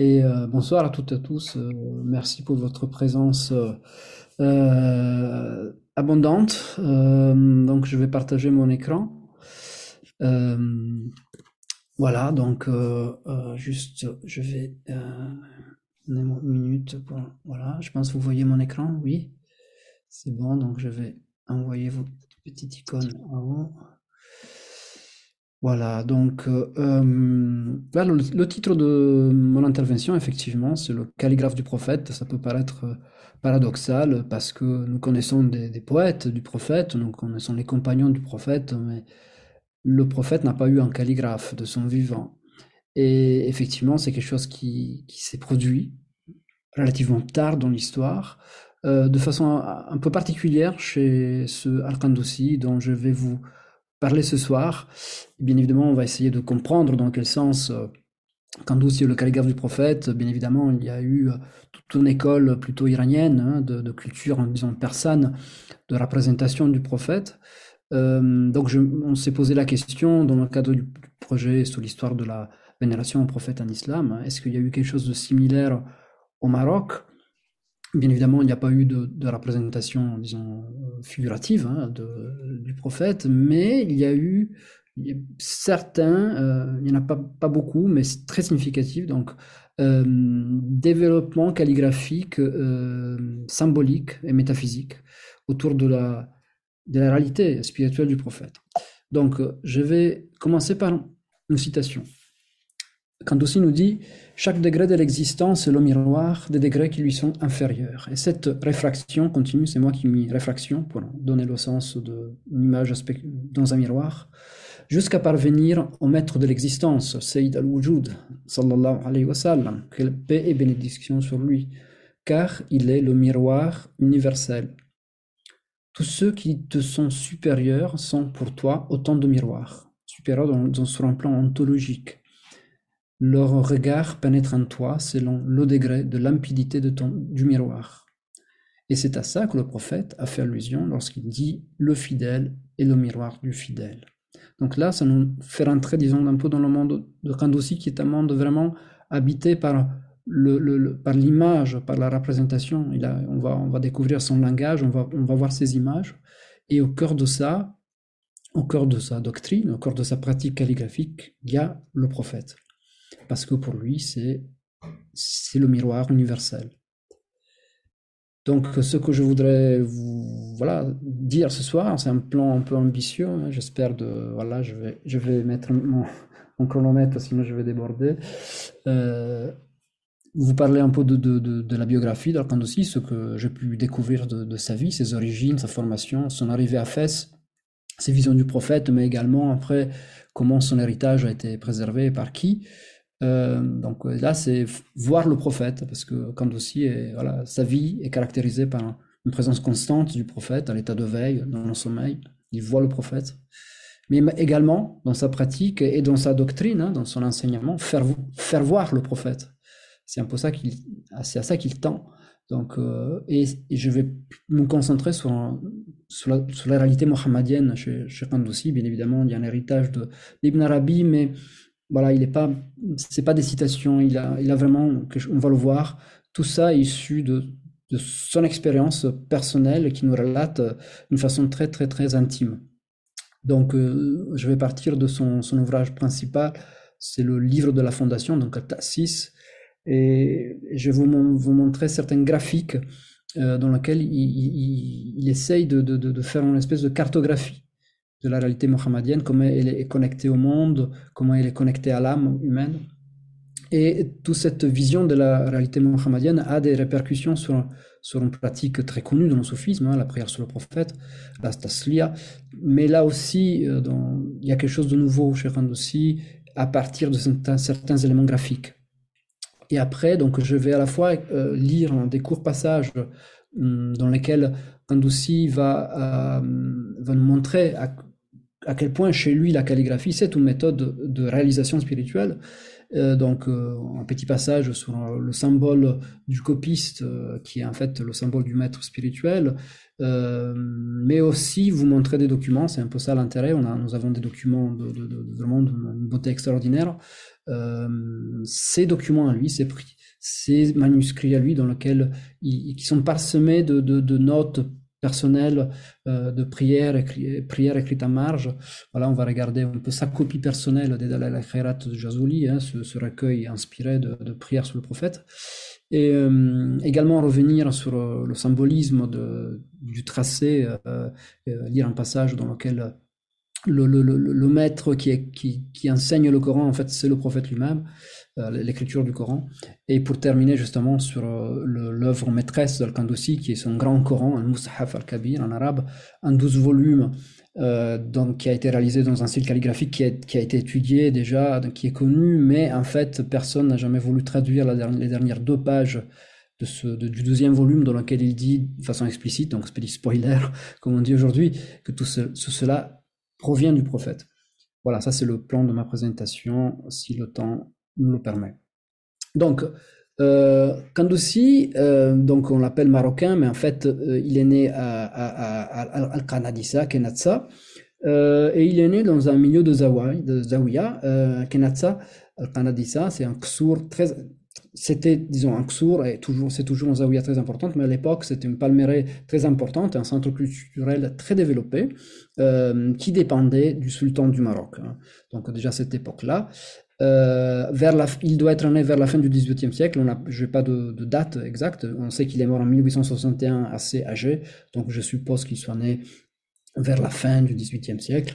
Et euh, bonsoir à toutes et à tous. Euh, merci pour votre présence euh, abondante. donc, je vais partager mon écran. voilà, donc juste, je vais une minute pour. Voilà, je pense que vous voyez mon écran. Oui, c'est bon. Donc, je vais envoyer votre petite icône en haut. Voilà, donc euh, euh, le, titre de mon intervention, effectivement, c'est le calligraphe du prophète. Ça peut paraître euh, paradoxal parce que nous connaissons des, poètes du prophète, nous connaissons les compagnons du prophète, mais le prophète n'a pas eu un calligraphe de son vivant. Et effectivement, c'est quelque chose qui, s'est produit relativement tard dans l'histoire, de façon un, peu particulière chez ce al dont je vais vous parler ce soir. Bien évidemment, on va essayer de comprendre dans quel sens, euh, quand aussi le calligraphe du prophète, bien évidemment, il y a eu euh, toute une école plutôt iranienne hein, de, culture, disons, persane, de représentation du prophète. Euh, donc, on s'est posé la question dans le cadre du projet sur l'histoire de la vénération au prophète en islam, hein, est-ce qu'il y a eu quelque chose de similaire au Maroc? Bien évidemment, il n'y a pas eu de, représentation, disons, figurative hein, du prophète, mais il y a eu certains, euh, il n'y en a pas, beaucoup, mais c'est très significatif, donc, euh, développement calligraphique, euh, symbolique et métaphysique autour de la réalité spirituelle du prophète. Donc, je vais commencer par une citation. Kandoussi nous dit chaque degré de l'existence est le miroir des degrés qui lui sont inférieurs. Et cette réfraction continue, c'est moi qui mis réfraction pour donner le sens d'une image dans un miroir, jusqu'à parvenir au maître de l'existence, Sayyid al-Wujud, sallallahu alayhi wa sallam, quelle paix et bénédiction sur lui, car il est le miroir universel. Tous ceux qui te sont supérieurs sont pour toi autant de miroirs, supérieurs dans, sur un plan ontologique leur regard pénètre en toi selon le degré de limpidité du miroir. Et c'est à ça que le prophète a fait allusion lorsqu'il dit le fidèle est le miroir du fidèle. Donc là, ça nous fait rentrer, disons, un peu dans le monde de Kandossi, qui est un monde vraiment habité par l'image, par la représentation. On va découvrir son langage, on va, on va voir ses images. Et au cœur de ça, au cœur de sa doctrine, au cœur de sa pratique calligraphique, il y a le prophète parce que pour lui, c'est, le miroir universel. Donc, ce que je voudrais vous voilà, dire ce soir, c'est un plan un peu ambitieux. Hein, j'espère de. Voilà, je vais, je vais mettre mon, chronomètre, sinon je vais déborder. Euh, vous parlez un peu de, la biographie aussi, ce que j'ai pu découvrir de, sa vie, ses origines, sa formation, son arrivée à Fès, ses visions du prophète, mais également après comment son héritage a été préservé par qui. Euh, donc euh, là, c'est voir le prophète, parce que quand voilà, sa vie est caractérisée par une présence constante du prophète à l'état de veille, dans le sommeil. Il voit le prophète. Mais également, dans sa pratique et dans sa doctrine, hein, dans son enseignement, faire, voir le prophète. C'est un peu ça qu'il, c'est à ça qu'il tend. Donc, euh, et, je vais me concentrer sur, la, réalité mohammedienne chez, chez Kandoussi. Bien évidemment, il y a un héritage d'Ibn Arabi, mais voilà, il n'est pas, c'est pas des citations, il a, il a vraiment, on va le voir, tout ça est issu de, de son expérience personnelle qui nous relate d'une façon très, très, très intime. Donc, euh, je vais partir de son, son ouvrage principal, c'est le livre de la fondation, donc Tassis, et je vais vous, montrer certains graphiques euh, dans lesquels il, il, essaye de, de, faire une espèce de cartographie de la réalité mohammedienne, comment elle est connectée au monde, comment elle est connectée à l'âme humaine. Et toute cette vision de la réalité mohammedienne a des répercussions sur, sur une pratique très connue dans le soufisme, hein, la prière sur le prophète, la tasliya. Mais là aussi, euh, il y a quelque chose de nouveau chez Randossi à partir de certains, éléments graphiques. Et après, donc, je vais à la fois euh, lire des courts passages hum, dans lesquels Randossi va, euh, va nous montrer à quel point chez lui la calligraphie c'est une méthode de réalisation spirituelle. Euh, donc euh, un petit passage sur le symbole du copiste euh, qui est en fait le symbole du maître spirituel, mais aussi vous montrer des documents, c'est un peu ça l'intérêt. Nous avons des documents de, de, de, vraiment d'une beauté extraordinaire ces documents à lui, ces, ces manuscrits à lui dans lesquels ils, qui sont parsemés de, de, de notes personnelles euh, de prières, écrit, prières écrites à marge. Voilà, on va regarder un peu sa copie personnelle des Dalai Khairat de Jazouli, hein, ce, ce, recueil inspiré de, prières sur le prophète. Et euh, également revenir sur euh, le symbolisme de, du tracé, lire un passage dans lequel le, le, le, le maître qui, qui, qui, enseigne le Coran, en fait, c'est le prophète lui-même. Euh, l'écriture du Coran. Et pour terminer justement sur euh, l'œuvre maîtresse d'Al-Kandousi, qui est son grand Coran, un Mus'haf al-Kabir en arabe, en 12 volumes, euh, donc, qui a été réalisé dans un style calligraphique qui a, été étudié déjà, donc, qui est connu, mais en fait, personne n'a jamais voulu traduire la dernière, les dernières deux pages de ce, du deuxième volume dans lequel il dit de façon explicite, donc spoiler, comme on dit aujourd'hui, que tout, tout cela provient du prophète. Voilà, ça c'est le plan de ma présentation, si le temps nous permet. Donc, euh, Kandoussi, euh, donc on l'appelle marocain, mais en fait, euh, il est né à, Al-Kanadissa, Kenatsa, euh, et il est né dans un milieu de, Zawiya. Kenatsa, Al-Kanadissa, c'est un ksour très. C'était, disons, un ksour, et toujours, c'est toujours une Zawiya très importante, mais à l'époque, c'était une palmeraie très importante, un centre culturel très développé, qui dépendait du sultan du Maroc. Hein. Donc, déjà à cette époque-là. Euh, vers la, il doit être né vers la fin du XVIIIe siècle. On a, je n'ai pas de, date exacte. On sait qu'il est mort en 1861, assez âgé. Donc, je suppose qu'il soit né vers la fin du XVIIIe siècle.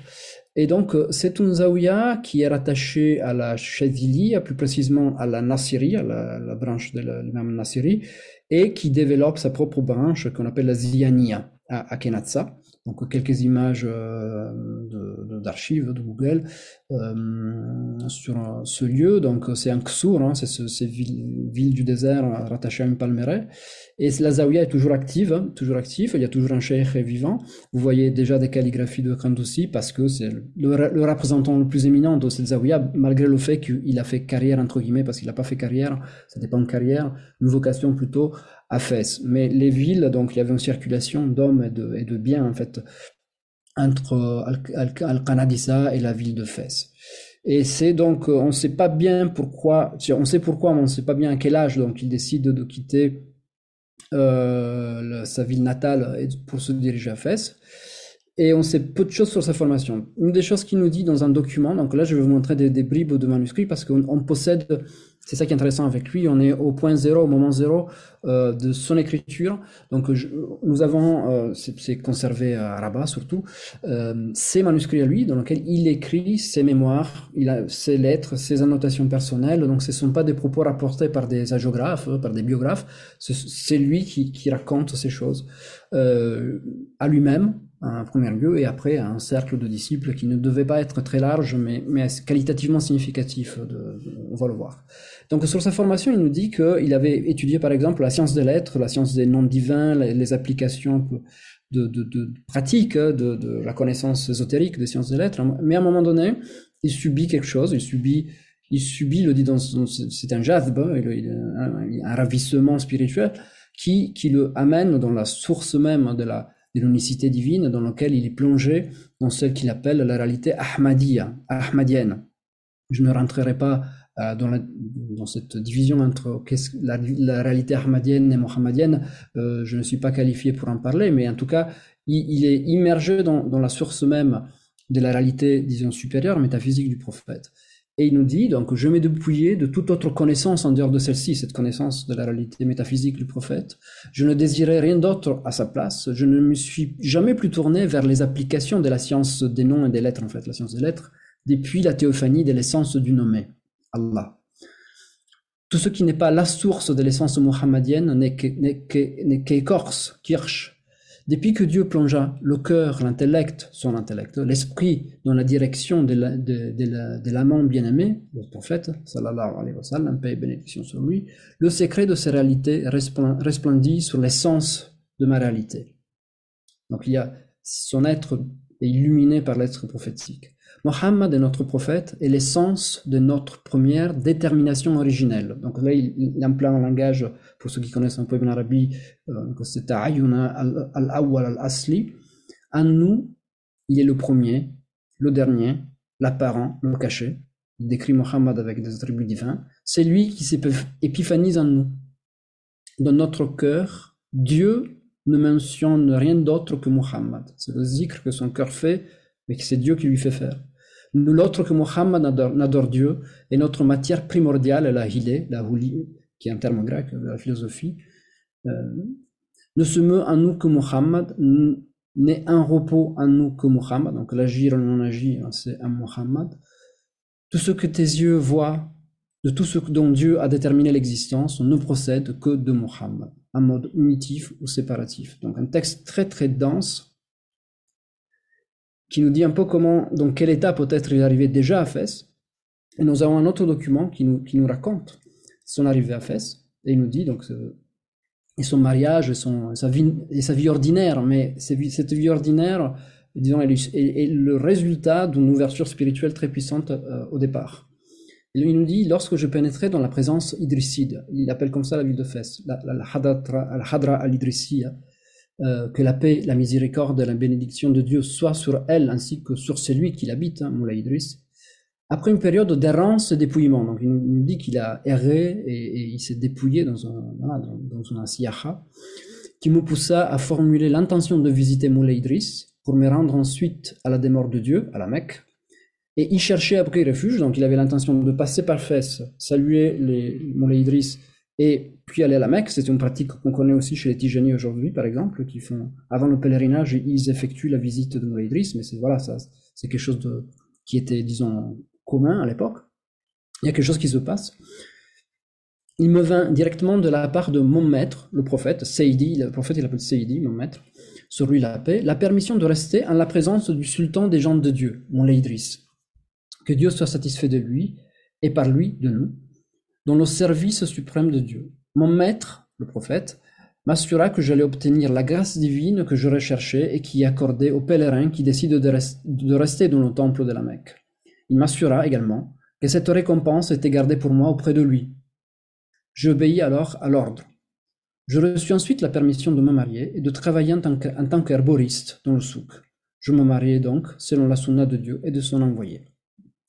Et donc, euh, c'est une zaouia qui est rattachée à la Chazili, plus précisément à la Nassiri, à la, branche de l'imam Nassiri, et qui développe sa propre branche qu'on appelle la Ziyaniya à, à. Donc quelques images euh, d'archives de, Google euh, sur ce lieu. Donc c'est un Ksour, hein, c'est ce, ces villes, ville du désert rattachée à une palmeraie. Et la Zawiya est toujours active, hein, toujours active. Il y a toujours un cheikh vivant. Vous voyez déjà des calligraphies de Kandoussi parce que c'est le, le, représentant le plus éminent de cette Zawiya, malgré le fait qu'il a fait carrière entre guillemets, parce qu'il n'a pas fait carrière, ça dépend de carrière, une vocation plutôt à Fès. Mais les villes, donc il y avait une circulation d'hommes et de, biens en fait entre Al-Qanadissa et la ville de Fès. Et c'est donc, on ne sait pas bien pourquoi, on sait pourquoi, mais on ne sait pas bien à quel âge, donc il décide de quitter euh, sa ville natale pour se diriger à Fès. Et on sait peu de choses sur sa formation. Une des choses qu'il nous dit dans un document, donc là je vais vous montrer des, bribes de manuscrits parce qu'on possède c'est ça qui est intéressant avec lui. On est au point zéro, au moment zéro euh, de son écriture. Donc, je, nous avons, euh, c'est conservé à Rabat surtout, euh, ses manuscrits à lui, dans lesquels il écrit ses mémoires, il a ses lettres, ses annotations personnelles. Donc, ce ne sont pas des propos rapportés par des hagiographes, par des biographes. C'est lui qui, qui, raconte ces choses euh, à lui-même, en premier lieu, et après un cercle de disciples qui ne devait pas être très large, mais, mais qualitativement significatif. De, on va le voir. Donc sur sa formation, il nous dit qu'il avait étudié par exemple la science des lettres, la science des noms divins, les, applications de, de, de pratiques hein, de, de, la connaissance ésotérique des sciences des lettres. Mais à un moment donné, il subit quelque chose, il subit, il subit, le dit dans, c'est un jazb, hein, un, un ravissement spirituel qui, qui le amène dans la source même de la de l'unicité divine dans laquelle il est plongé dans ce qu'il appelle la réalité ahmadiyya, ahmadienne. Je ne rentrerai pas euh, dans, cette division entre la, réalité ahmadienne et mohammadienne, euh, je ne suis pas qualifié pour en parler, mais en tout cas, il, il est immergé dans, dans, la source même de la réalité, disons, supérieure, métaphysique du prophète. Et il nous dit, donc, je m'ai dépouillé de toute autre connaissance en dehors de celle-ci, cette connaissance de la réalité métaphysique du prophète. Je ne désirais rien d'autre à sa place. Je ne me suis jamais plus tourné vers les applications de la science des noms et des lettres, en fait, la science des lettres, depuis la théophanie de l'essence du nommé. Allah. Tout ce qui n'est pas la source de l'essence mohammedienne n'est qu'écorce, kirsch. Depuis que Dieu plongea le cœur, l'intellect, son intellect, l'esprit dans la direction de l'amant bien-aimé, le prophète, sallallahu alayhi wa sallam, paix et bénédiction sur lui, le secret de ces réalités resplendit sur l'essence de ma réalité. Donc il y a son être est illuminé par l'être prophétique. Mohammed est notre prophète et l'essence de notre première détermination originelle. Donc là, il, il emploie un langage, pour ceux qui connaissent un peu Ibn Arabi, euh, c'est Ayuna al-Awwal al-Asli. En nous, il est le premier, le dernier, l'apparent, le caché. il décrit Mohammed avec des attributs divins, c'est lui qui s'épiphanise en nous. Dans notre cœur, Dieu ne mentionne rien d'autre que Muhammad. C'est le zikr que son cœur fait, mais que c'est Dieu qui lui fait faire. L'autre que Muhammad n'adore Dieu, et notre matière primordiale, la hilé, la houli, qui est un terme grec de la philosophie, euh, ne se meut en nous que Muhammad, n'est un repos en nous que Muhammad, donc l'agir ou non-agir, c'est un Muhammad. Tout ce que tes yeux voient, de tout ce dont Dieu a déterminé l'existence, ne procède que de Muhammad, en mode unitif ou séparatif. Donc un texte très très dense qui nous dit un peu comment, dans quel état peut-être il est arrivé déjà à Fès. Et nous avons un autre document qui nous, qui nous raconte son arrivée à Fès. Et il nous dit donc et son mariage et, son, sa, vie, et sa vie ordinaire, mais cette vie ordinaire, disons, est, le résultat d'une ouverture spirituelle très puissante euh, au départ. il nous dit, lorsque je pénétrais dans la présence idrisside, il appelle comme ça la ville de Fès, la, la, Hadra al-Idrissiya, euh, que la paix, la miséricorde et la bénédiction de Dieu soient sur elle ainsi que sur celui qui l'habite, hein, Moulay Idriss, après une période d'errance et dépouillement, donc il nous dit qu'il a erré et, il s'est dépouillé dans un, voilà, dans, siyaha, qui me poussa à formuler l'intention de visiter Moulay Idriss pour me rendre ensuite à la démort de Dieu, à la Mecque, et y chercher après refuge. Donc il avait l'intention de passer par Fès, saluer les Moulay Idriss et puis aller à la Mecque. C'est une pratique qu'on connaît aussi chez les Tijani aujourd'hui, par exemple, qui font, avant le pèlerinage, ils effectuent la visite de Moulay Idriss, mais c'est voilà, c'est quelque chose de, qui était, disons, commun à l'époque. Il y a quelque chose qui se passe. Il me vint directement de la part de mon maître, le prophète, Sayyidi, le prophète il appelle Sayyidi, mon maître, sur lui la paix, la permission de rester en la présence du sultan des gens de Dieu, mon Idriss. Que Dieu soit satisfait de lui et par lui de nous, dans le service suprême de Dieu. Mon maître, le prophète, m'assura que j'allais obtenir la grâce divine que je recherchais et qui est accordée aux pèlerins qui décident de rester dans le temple de la Mecque. Il m'assura également que cette récompense était gardée pour moi auprès de lui. J'obéis alors à l'ordre. Je reçus ensuite la permission de me marier et de travailler en tant qu'herboriste dans le souk. Je me mariai donc selon la sunna de Dieu et de son envoyé.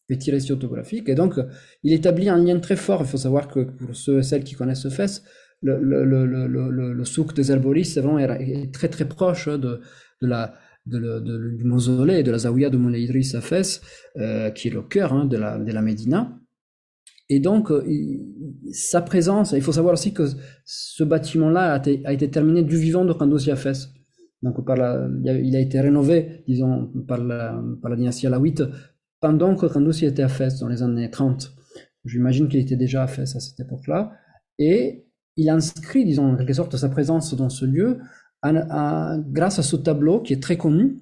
Petit récit autographique. Et donc, il établit un lien très fort. Il faut savoir que pour ceux et celles qui connaissent ce fest, le, souk des herboristes est très très proche de, la, du mausolée de la Zawiya de Moulay Idriss à Fès, euh, qui est le cœur hein, de, la, de la Médina. Et donc, euh, sa présence, il faut savoir aussi que ce bâtiment-là a, été terminé du vivant de Kandousi à Fès. Donc, il a été rénové, disons, par la, par la dynastie alawite pendant que Kandousi était à Fès, dans les années 30. J'imagine qu'il était déjà à Fès à cette époque-là. Et il inscrit, disons, en quelque sorte, sa présence dans ce lieu grâce à ce tableau qui est très connu,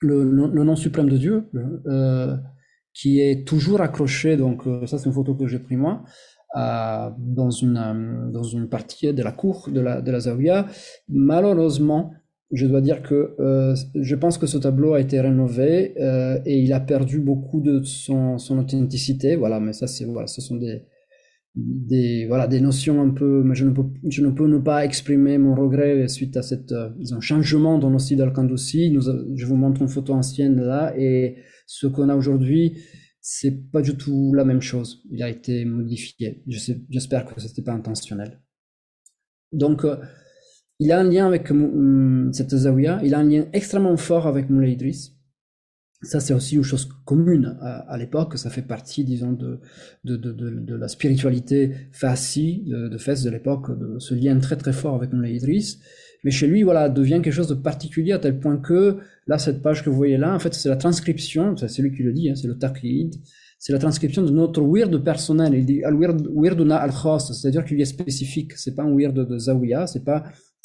le, nom suprême de Dieu, euh, qui est toujours accroché, donc euh, ça c'est une photo que j'ai prise moi, dans, une, euh, dans une partie de la cour de la, de la Zawiya. Malheureusement, je dois dire que je pense que ce tableau a été rénové et il a perdu beaucoup de son, son authenticité. Voilà, mais ça c'est voilà, ce sont des, des voilà des notions un peu mais je ne peux je ne peux ne pas exprimer mon regret suite à cet euh, changement dans le style d'Al-Kandoussi je vous montre une photo ancienne là et ce qu'on a aujourd'hui c'est pas du tout la même chose. Il a été modifié. J'espère que c'était pas intentionnel. Donc euh, il a un lien avec euh, cette zawiya il a un lien extrêmement fort avec Moulay Idriss ça, c'est aussi une chose commune à, l'époque. Ça fait partie, disons, de, de, de, de la spiritualité fassi de, de Fès de l'époque, de ce lien très très fort avec Moulay Idriss. Mais chez lui, voilà, devient quelque chose de particulier à tel point que, là, cette page que vous voyez là, en fait, c'est la transcription, c'est lui qui le dit, hein, c'est le taqlid, c'est la transcription de notre weird personnel. Il dit al-wirduna al-khas, c'est-à-dire qu'il est spécifique. C'est pas un weird de zawiya, c'est pas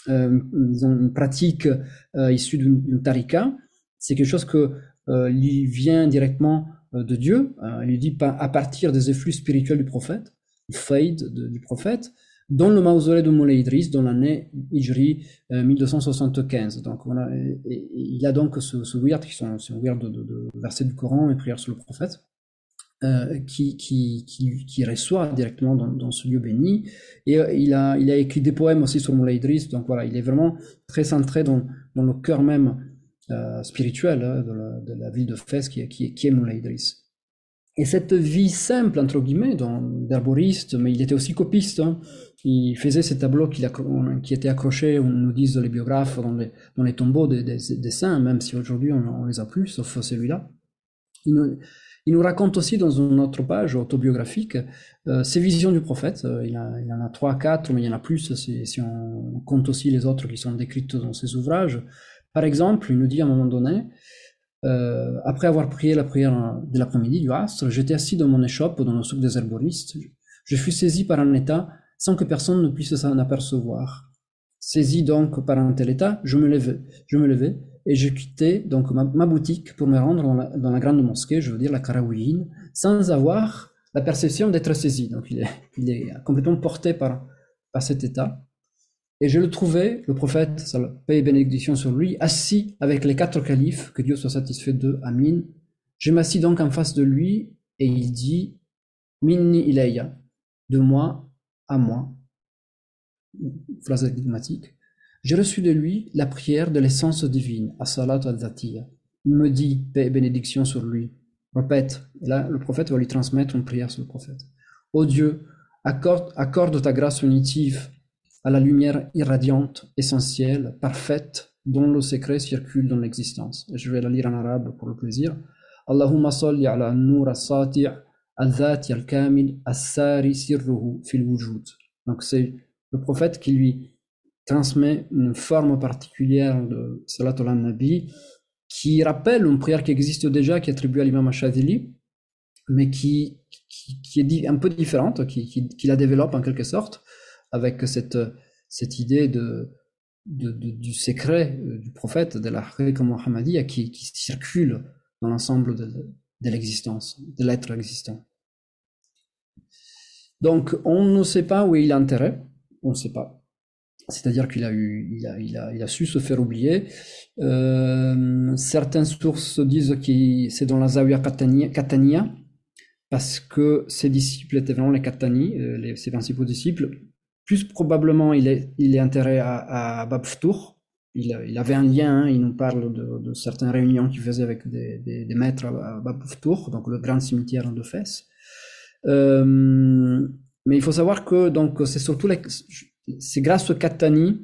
euh, une pratique euh, issue d'une tarika. C'est quelque chose que euh, lui vient directement de Dieu. Il dit à partir des effluves spirituels du prophète, le faïd du prophète, dans le mausolée de Moulay Idris dans l'année Hijri 1275. Euh, donc il y a donc ce, ce weird qui sont, ce weird de, de, versets du Coran et prières sur le prophète. Euh, qui, qui, qui, qui, reçoit directement dans, dans, ce lieu béni. Et il, a, il a écrit des poèmes aussi sur Moulay Idris, donc voilà, il est vraiment très centré dans, dans le cœur même euh, spirituel hein, de, la, ville de Fès qui, qui, est Moulay Idriss. Et cette vie simple, entre guillemets, d'herboriste, mais il était aussi copiste, hein. il faisait ces tableaux qui, qui étaient accrochés, on nous disent les biographes, dans les, dans les tombeaux des, des, saints, même si aujourd'hui on, on, les a plus, sauf celui-là. Il nous, raconte aussi dans une autre page autobiographique euh, ses visions du prophète. Euh, il, a, en a trois, quatre, mais il y en a plus si, on compte aussi les autres qui sont décrites dans ses ouvrages. Par exemple, il nous dit à un moment donné, euh, après avoir prié la prière de l'après-midi du Astre, j'étais assis dans mon échoppe dans le souk des herboristes. Je fus saisi par un état sans que personne ne puisse s'en apercevoir. Saisi donc par un tel état, je me levais, je me levais et je quittais donc ma, boutique pour me rendre dans la, grande mosquée, je veux dire la Karawiyine, sans avoir la perception d'être saisi. Donc il est, complètement porté par, par cet état. Et je le trouvais, le prophète, paix et bénédiction sur lui, assis avec les quatre califes, que Dieu soit satisfait d'eux, Amin. Je m'assis donc en face de lui et il dit, Minni ilayya, de moi à moi. Phrase énigmatique. J'ai reçu de lui la prière de l'essence divine, As-salat al-Zatiyya. Il me dit, paix et bénédiction sur lui. Répète. Et là, le prophète va lui transmettre une prière sur le prophète. Ô Dieu, accorde, ta grâce unitive à la lumière irradiante, essentielle, parfaite, dont le secret circule dans l'existence. Je vais la lire en arabe pour le plaisir. Allahumma salli ala nur as-sati' al-dhati al-kamil as-sari sirruhu fil wujud. Donc c'est le prophète qui lui transmet une forme particulière de salat al-nabi qui rappelle une prière qui existe déjà, qui est attribuée à l'imam Ashadili, mais qui, qui, est un peu différente, qui, qui, la développe en quelque sorte avec cette, cette idée de, de, du secret euh, du prophète, de la Haqiqa Muhammadiyya qui, qui circule dans l'ensemble de, de l'existence, de l'être existant. Donc, on ne sait pas où est l'intérêt, on ne sait pas. C'est-à-dire qu'il a eu, il a, il a, il a su se faire oublier. Euh, certaines sources disent que c'est dans la Zawiya Kataniya, parce que ses disciples étaient vraiment les Katani, euh, les, ses principaux disciples, plus probablement, il est, il est intérêt à, à Bab. Il, il, avait un lien, hein, il nous parle de, de certaines réunions qu'il faisait avec des, des, maîtres à Bab Ftour, donc le grand cimetière de Fès. Euh, mais il faut savoir que donc c'est surtout les, c'est grâce aux Katani,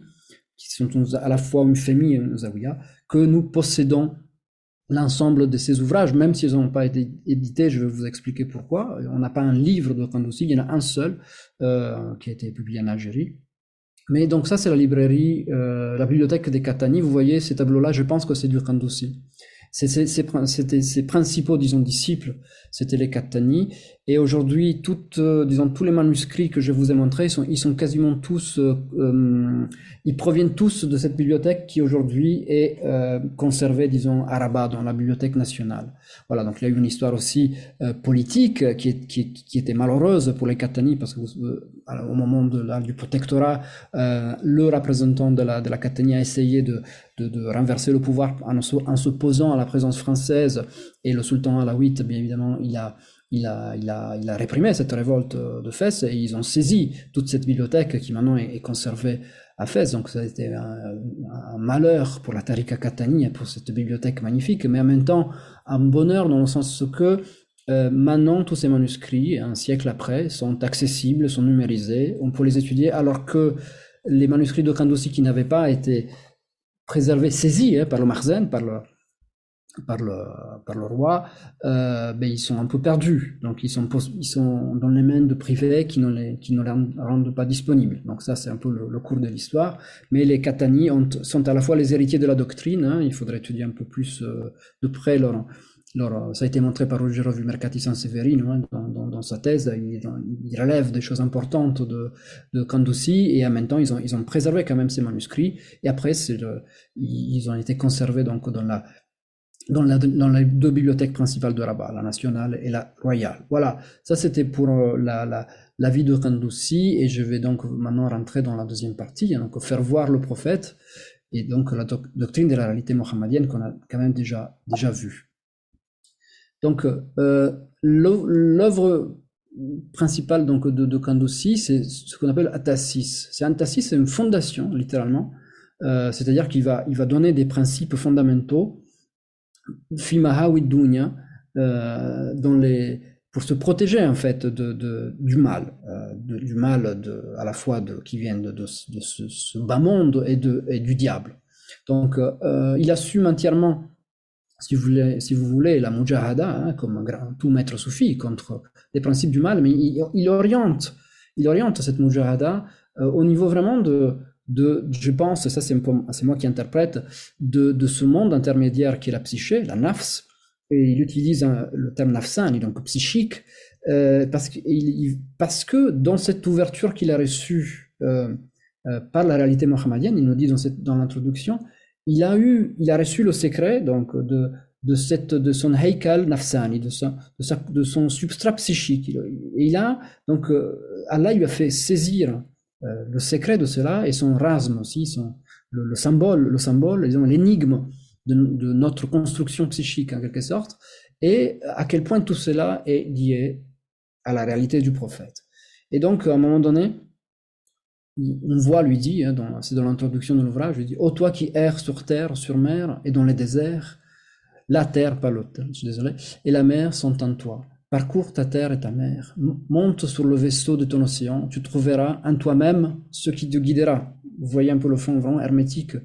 qui sont à la fois une famille et une zawiya, que nous possédons l'ensemble de ces ouvrages, même s'ils n'ont pas été édités, je vais vous expliquer pourquoi. On n'a pas un livre de Kandousi, il y en a un seul euh, qui a été publié en Algérie. Mais donc ça, c'est la librairie, euh, la bibliothèque des Katani. Vous voyez ces tableaux-là, je pense que c'est du Kandousi. C'était ses principaux, disons, disciples, c'était les Katani. Et aujourd'hui, toutes, euh, disons, tous les manuscrits que je vous ai montrés, ils sont, quasiment tous, euh, euh, ils proviennent tous de cette bibliothèque qui aujourd'hui est conservée, disons, à Rabat, dans la bibliothèque nationale. Voilà, donc il y a eu une histoire aussi politique qui, était malheureuse pour les Katani, parce que au moment du protectorat, le représentant de la, de la a essayé de, de, de renverser le pouvoir en, en s'opposant à la présence française, et le sultan alaouite, bien évidemment, il a il a, il, a, il a réprimé cette révolte de Fès et ils ont saisi toute cette bibliothèque qui maintenant est, conservée à Fès. Donc ça a été un, malheur pour la Tariqa Katani et pour cette bibliothèque magnifique, mais en même temps un bonheur dans le sens que euh, maintenant tous ces manuscrits, un siècle après, sont accessibles, sont numérisés, on peut les étudier, alors que les manuscrits de Kandousi qui n'avaient pas été préservés, saisis hein, par le Marzen, par le, par le, par le roi, euh, ben ils sont un peu perdus. Donc ils sont, ils sont dans les mains de privés qui ne les, qui ne les rendent pas disponibles. Donc ça c'est un peu le, le cours de l'histoire. Mais les Katani ont, sont à la fois les héritiers de la doctrine. Hein, il faudrait étudier un peu plus euh, de près leur, leur, ça a été montré par Ruggero Mercati Sanseverino hein, dans, dans, dans, sa thèse. Il, relève des choses importantes de, de Candusi et en même temps ils ont, ils ont préservé quand même ces manuscrits. Et après c'est ils ont été conservés donc dans la dans, les deux bibliothèques principales de Rabat, la nationale et la royale. Voilà, ça c'était pour euh, la, vie de Kandoussi et je vais donc maintenant rentrer dans la deuxième partie, donc faire voir le prophète et donc la doc doctrine de la réalité mohammedienne qu'on a quand même déjà, déjà vue. Donc euh, l'œuvre principale donc de, de Kandoussi, c'est ce qu'on appelle Atassis. C'est Atassis, c'est une fondation littéralement, euh, c'est-à-dire qu'il va, il va donner des principes fondamentaux euh, dans les, pour se protéger en fait du mal, euh, du mal à la fois qui vient de, ce, bas monde et, du diable. Donc euh, il assume entièrement, si vous voulez, la mujahada hein, comme grand, tout maître soufi contre les principes du mal, mais il, oriente, il oriente cette mujahada au niveau vraiment de, de, je pense, ça c'est moi qui interprète, de, de ce monde intermédiaire qui est la psyché, la nafs, et il utilise le terme nafsan, donc psychique, euh, parce, que, parce que dans cette ouverture qu'il a reçue euh, euh, par la réalité mohammedienne, il nous dit dans, dans l'introduction, il a eu, il a reçu le secret donc de, de cette, de son heikal nafsani, de, son, de, de son substrat psychique. Et il a donc Allah lui a fait saisir le secret de cela et son rasme aussi, son, le, le symbole, le symbole, l'énigme de, notre construction psychique en quelque sorte, et à quel point tout cela est lié à la réalité du prophète. Et donc, à un moment donné, une voix lui dit, hein, c'est dans l'introduction de l'ouvrage, lui dit Ô toi qui erres sur terre, sur mer et dans les déserts, la terre, pas l'autre, je suis désolé, et la mer sont en toi. Parcours ta terre et ta mer, monte sur le vaisseau de ton océan, tu trouveras en toi-même ce qui te guidera. Vous voyez un peu le fond vraiment hermétique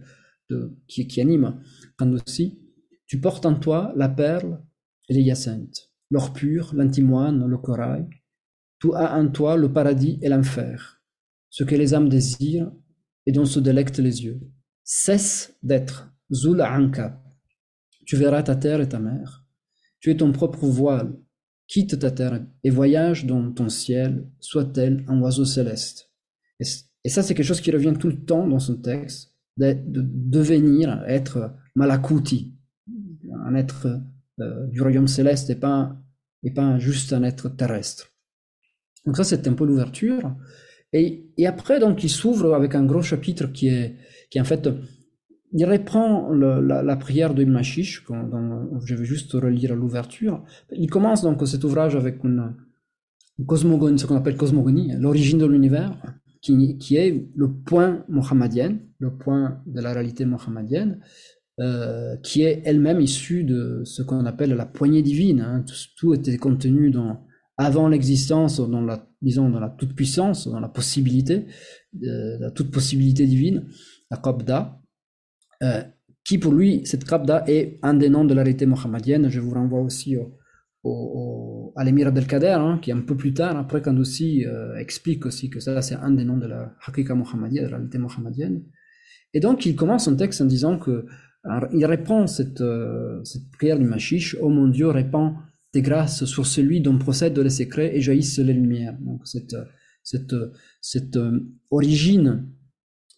qui, anime aussi, tu portes en toi la perle et les hyacinthes, l'or pur, l'antimoine, le corail. Tu as en toi le paradis et l'enfer, ce que les âmes désirent et dont se délectent les yeux. Cesse d'être Zul Anka. Tu verras ta terre et ta mer. Tu es ton propre voile. Quitte ta terre et voyage dans ton ciel, soit-elle un oiseau céleste. Et, ça, c'est quelque chose qui revient tout le temps dans son texte, de devenir, être Malakuti, un être euh, du royaume céleste et pas, et pas juste un être terrestre. Donc ça, c'est un peu l'ouverture. Et, après, donc, il s'ouvre avec un gros chapitre qui est, qui en fait, il reprend la, prière de Mashish, je vais juste relire l'ouverture. Il commence donc cet ouvrage avec une, cosmogonie, ce qu'on appelle cosmogonie, l'origine de l'univers, qui, est le point mohammedien, le point de la réalité mohammedienne, euh, qui est elle-même issue de ce qu'on appelle la poignée divine. Hein. Tout, était contenu dans, avant l'existence, dans la, disons, dans la toute-puissance, dans la possibilité, euh, la toute possibilité divine, la Qabda, euh, qui pour lui, cette Qabda est un des noms de la réalité mohammedienne. Je vous renvoie aussi au, au, à l'émir Abdelkader, hein, qui un peu plus tard, après Kandousi, euh, explique aussi que ça, c'est un des noms de la Hakika mohammedienne, de la réalité mohammedienne. Et donc, il commence son texte en disant que il répond cette, euh, cette prière du Machiche, oh mon Dieu, répands tes grâces sur celui dont procèdent les secrets et jaillissent les lumières. Donc cette, cette, cette euh, origine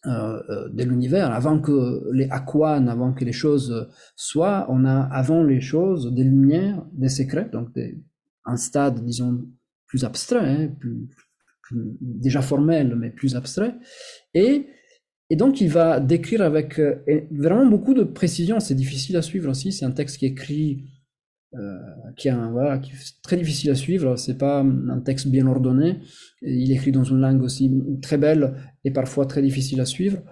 de l'univers, avant que les aquan, avant que les choses soient, on a avant les choses des lumières, des secrets, donc des, un stade, disons, plus abstrait, hein, plus, plus, déjà formel, mais plus abstrait, et et donc, il va décrire avec euh, vraiment beaucoup de précision. C'est difficile à suivre aussi. C'est un texte qui écrit, euh, qui, est voilà, qui est très difficile à suivre. C'est pas un texte bien ordonné. Il écrit dans une langue aussi très belle et parfois très difficile à suivre.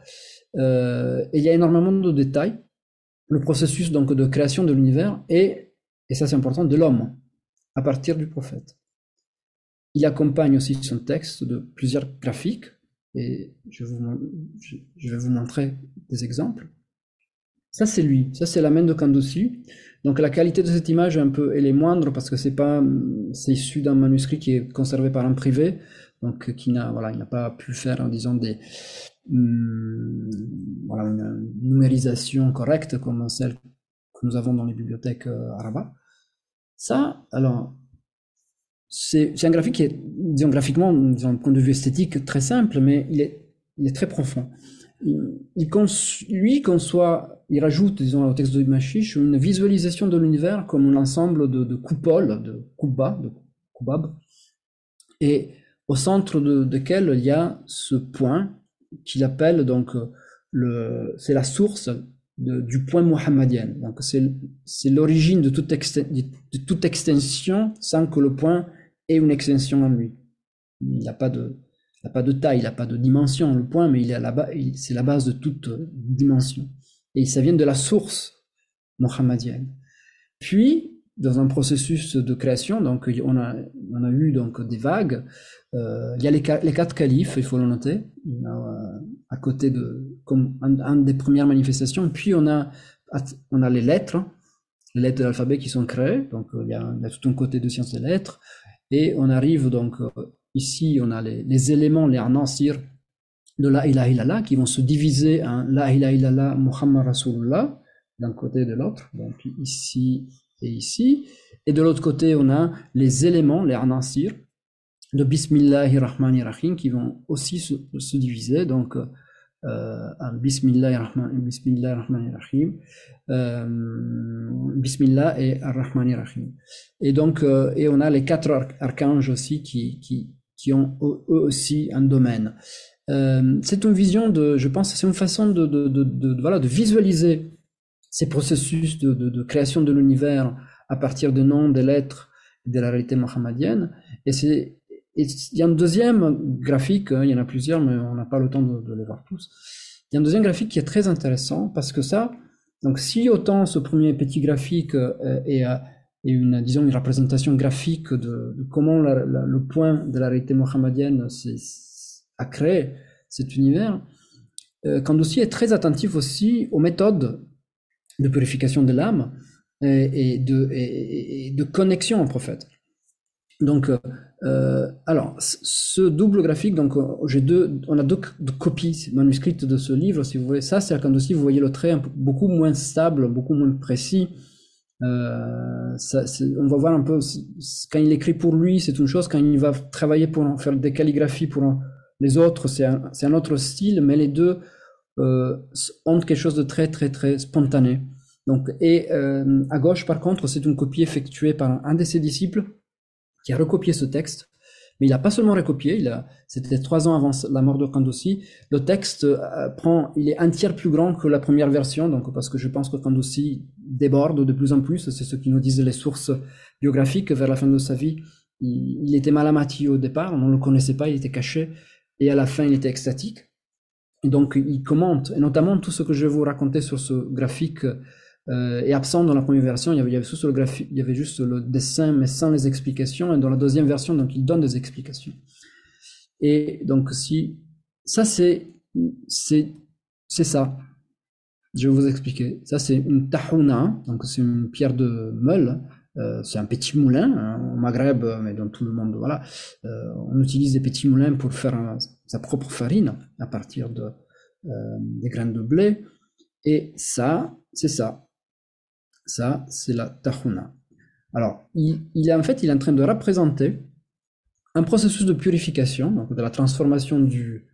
Euh, et il y a énormément de détails. Le processus donc de création de l'univers et, et ça c'est important, de l'homme à partir du prophète. Il accompagne aussi son texte de plusieurs graphiques et je, vais vous montrer des exemples. Ça, c'est lui. Ça, c'est la main de Kandousi. Donc, la qualité de cette image est un peu, elle est moindre parce que c'est pas, c'est issu d'un manuscrit qui est conservé par un privé. Donc, qui n'a, voilà, il n'a pas pu faire, en disant des, hum, voilà, une numérisation correcte comme celle que nous avons dans les bibliothèques euh, arabes. Ça, alors, c'est un graphique qui est, disons, graphiquement, d'un point de vue esthétique, très simple, mais il est, il est très profond. Il, il lui conçoit, il rajoute, disons, au texte de Machiche, une visualisation de l'univers comme un ensemble de, de coupoles, de kubba, de kubab, et au centre de, desquelles il y a ce point qu'il appelle donc c'est la source du point mohammedien. Donc c'est l'origine de toute, extension sans que le point et une extension en lui. Il n'a pas de, il pas de taille, il n'a pas de dimension, le point, mais c'est la base de toute dimension. Et ça vient de la source mohammedienne. Puis, dans un processus de création. Donc, on a, eu donc des vagues. Euh, il y a les, quatre califes, il faut le noter, euh, à côté de comme un, des premières manifestations. Puis on a on a les lettres, les lettres de l'alphabet qui sont créées. Donc, il y, a, tout un côté de sciences des lettres. Et on arrive donc ici, on a les, éléments, les anansir de la ilaha illallah qui vont se diviser en la ilaha illallah Muhammad Rasulullah d'un côté et de l'autre. Donc ici et ici. Et de l'autre côté, on a les éléments, les anansir, de Bismillahirrahmanirrahim qui vont aussi se, se diviser. Donc, euh, un Bismillahirrahmanirrahim, euh, Bismillah et Ar-Rahmanirrahim. Et donc, euh, et on a les quatre archanges aussi qui, qui, qui ont eux aussi un domaine. Euh, c'est une vision de, je pense, c'est une façon de, de, de, voilà, de visualiser ces processus de, création de l'univers à partir de noms, des lettres, de la réalité mohammedienne. Et c'est, il y a un deuxième graphique, hein, il y en a plusieurs, mais on n'a pas le temps de, les voir tous. Il y a un deuxième graphique qui est très intéressant parce que ça, donc si autant ce premier petit graphique euh, est, est, une, disons, une représentation graphique de, comment le point de la réalité mohammedienne a créé cet univers, euh, Kandoussi est très attentif aussi aux méthodes de purification de l'âme et, de, de, connexion au prophète. Donc, euh, alors, ce double graphique, donc deux, on a deux, copies manuscrites de ce livre, si vous voyez ça, c'est quand aussi vous voyez le trait beaucoup moins stable, beaucoup moins précis. Euh, on va voir un peu quand il écrit pour lui, c'est une chose. Quand il va travailler pour faire des calligraphies pour les autres, c'est un, autre style, mais les deux euh, ont quelque chose de très très très spontané. Donc, et euh, à gauche, par contre, c'est une copie effectuée par un de ses disciples qui a recopié ce texte. Mais il n'a pas seulement recopié, c'était trois ans avant la mort de Kandoussi. Le texte euh, prend, il est un tiers plus grand que la première version, donc parce que je pense que Kandoussi déborde de plus en plus. C'est ce qui nous disent les sources biographiques vers la fin de sa vie. Il, il était mal amati au départ, on ne le connaissait pas, il était caché, et à la fin, il était extatique. Donc, il commente, et notamment tout ce que je vais vous raconter sur ce graphique euh, est absent dans la première version. Il y avait, juste le dessin, mais sans les explications. Et dans la deuxième version, donc, il donne des explications. Et donc, si ça, c'est c'est c'est ça. Je vais vous expliquer. Ça, c'est une tahuna, donc c'est une pierre de meule. Euh, c'est un petit moulin hein, au Maghreb, mais dans tout le monde. Voilà, euh, on utilise des petits moulins pour faire sa propre farine à partir de euh, des graines de blé. Et ça, c'est ça. Ça, c'est la tahuna. Alors, il, est en fait, il est en train de représenter un processus de purification, donc de la transformation du,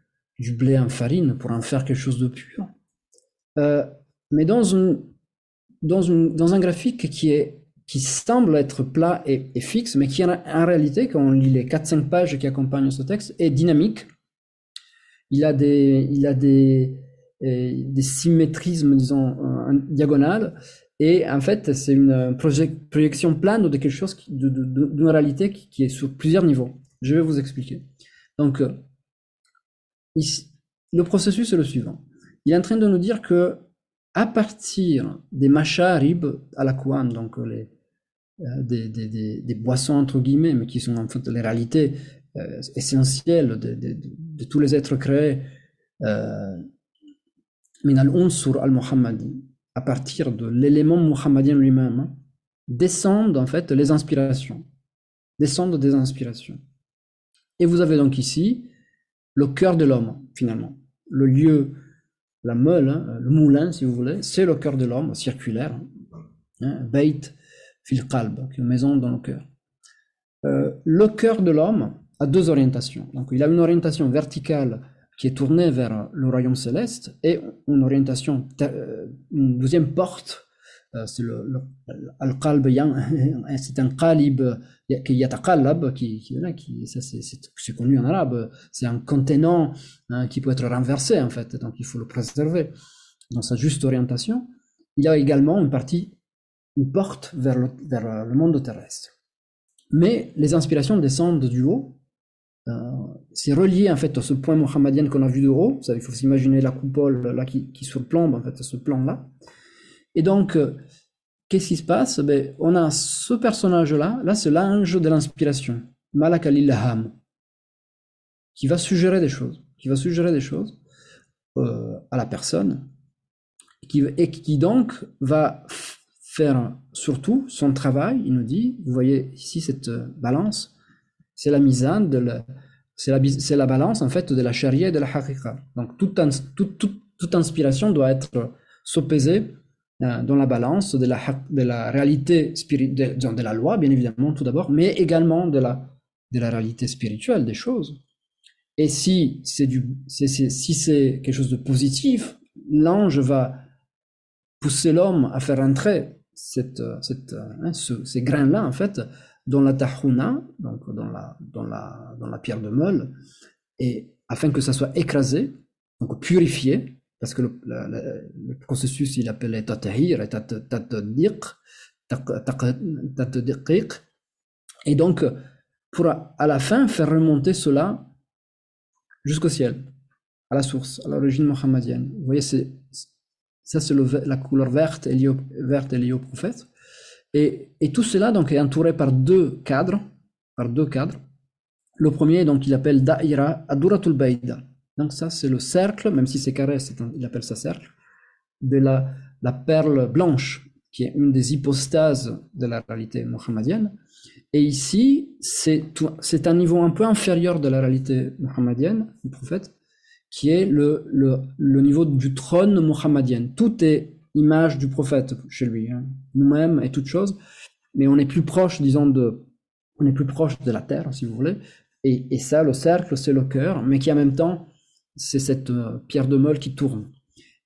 blé en farine pour en faire quelque chose de pur. Mais dans, dans, dans un graphique qui est qui semble être plat et, fixe, mais qui en, en, réalité, quand on lit les 4-5 pages qui accompagnent ce texte, est dynamique. Il a des, il a des, des symétrismes, disons, diagonales. Et en fait, c'est une projection plane de quelque chose, d'une réalité qui, est sur plusieurs niveaux. Je vais vous expliquer. Donc, euh, ici, le processus est le suivant. Il est en train de nous dire que à partir des masharib à la Kouan, donc les, euh, des, des, boissons entre guillemets, mais qui sont en fait les réalités euh, essentielles de, tous les êtres créés, euh, min al-unsur al-muhammadi, à partir de l'élément muhammadien lui-même, hein, descendent en fait les inspirations, descendent des inspirations. Et vous avez donc ici le cœur de l'homme, finalement, le lieu, la meule, hein, le moulin, si vous voulez, c'est le cœur de l'homme, circulaire, hein, Beit fil qui est une maison dans le cœur. Euh, le cœur de l'homme a deux orientations. Donc, il a une orientation verticale qui est tournée vers le royaume céleste et une orientation, euh, une deuxième porte euh, c'est le, le al-qalb c'est un qalib qui yataqallab qui, qui, qui ça c'est connu en arabe c'est un contenant hein, qui peut être renversé en fait donc il faut le préserver dans sa juste orientation il y a également une partie une porte vers le, vers le monde terrestre. Mais les inspirations descendent du haut. Euh, c'est relié en fait à ce point mohammadien qu'on a vu de haut. Il faut s'imaginer la coupole là qui, qui surplombe en fait ce plan là et donc, qu'est-ce qui se passe? Ben, On a ce personnage-là, là, c'est l'ange de l'inspiration, Malak al qui va suggérer des choses, qui va suggérer des choses euh, à la personne, qui, et qui donc va faire surtout son travail, il nous dit, vous voyez ici cette euh, balance, c'est la la, c'est la, la balance en fait de la charia et de la haqiqa. Donc toute, toute, toute, inspiration doit être s'opposer euh, dans la balance de la, de la réalité spirituelle, de, de, la loi, bien évidemment, tout d'abord, mais également de la, de la réalité spirituelle des choses. Et si c'est du, si c'est quelque chose de positif, l'ange va pousser l'homme à faire entrer cette, cette, hein, ce, ces grains-là, en fait, dans la tahuna, donc dans la, dans la, dans la pierre de meule, et afin que ça soit écrasé, donc purifié, parce que le, le, le processus, il appelait tatahir tatadiq, et donc, pour à la fin faire remonter cela jusqu'au ciel, à la source, à l'origine mohammedienne. Vous voyez, c'est, ça c'est la couleur verte et liée, verte et liée au prophète. Et, tout cela donc est entouré par deux cadres, par deux cadres. Le premier, donc, il appelle Da'ira Aduratul Baïda. Donc ça, c'est le cercle, même si c'est carré, il appelle ça cercle, de la, la perle blanche, qui est une des hypostases de la réalité mohammedienne. Et ici, c'est un niveau un peu inférieur de la réalité mohammedienne, du prophète, qui est le, le, niveau du trône mohammadien. Tout est image du prophète chez lui, hein. nous-mêmes et toutes choses, mais on est plus proche, disons, de, on est plus proche de la terre, si vous voulez. Et, et ça, le cercle, c'est le cœur, mais qui en même temps, c'est cette euh, pierre de meule qui tourne.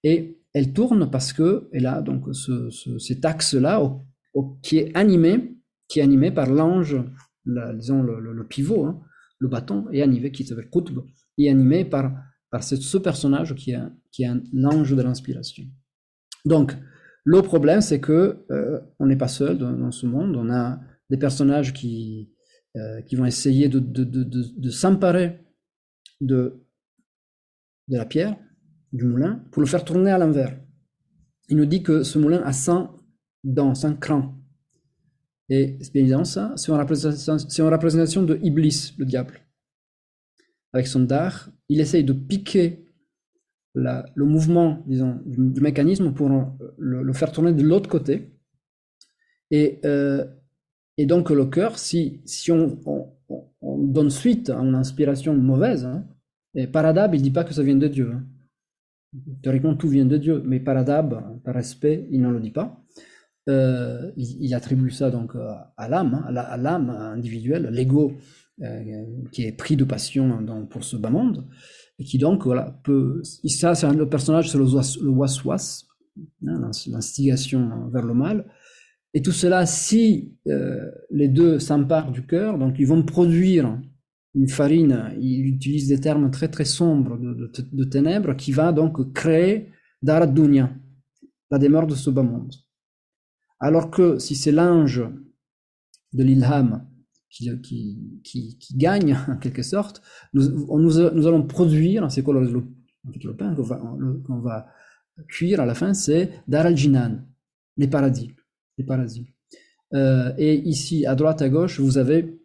Et elle tourne parce que elle a donc ce, ce, cet axe-là qui est animé qui est animé par l'ange, disons le pivot, hein, le bâton, est animé, qui s'appelle Qutb, est animé par, par ce, ce personnage qui est, qui est l'ange de l'inspiration. Donc, le problème, c'est que euh, on n'est pas seul dans, ce monde. On a des personnages qui, euh, vont essayer de, de, s'emparer de, la pierre, du moulin, pour le faire tourner à l'envers. Il nous dit que ce moulin a 100 dents, 100 crans. Et c'est bien évidemment ça, c'est une représentation, une représentation de Iblis, le diable. Avec son dar, il essaye de piquer le mouvement, disons, du, mécanisme pour le, faire tourner de l'autre côté. Et, euh, donc le cœur, si, on, on, on, donne suite à une inspiration mauvaise, hein, et Paradab, il dit pas que ça vient de Dieu. Hein. Théoriquement, tout vient de Dieu, mais Paradab, par respect, il ne le dit pas euh, il, attribue ça donc à l'âme, hein, à l'âme individuelle, l'ego qui est pris de passion pour ce bas monde, et qui donc voilà peut. Ça, c'est le personnage, c'est le, waswas, hein, l'instigation vers le mal. Et tout cela, si euh, les deux s'emparent du cœur, donc ils vont produire une farine, il utilise des termes très très sombres de, de, ténèbres, qui va donc créer Darat Dunya, la demeure de ce bas monde. Alors que si c'est l'ange de l'ilham qui, qui, gagne, en quelque sorte, nous, nous, allons produire, c'est quoi le, le, le pain qu'on va, cuire à la fin, c'est Dar al-Jinan, les paradis. Les paradis. Euh, et ici, à droite, à gauche, vous avez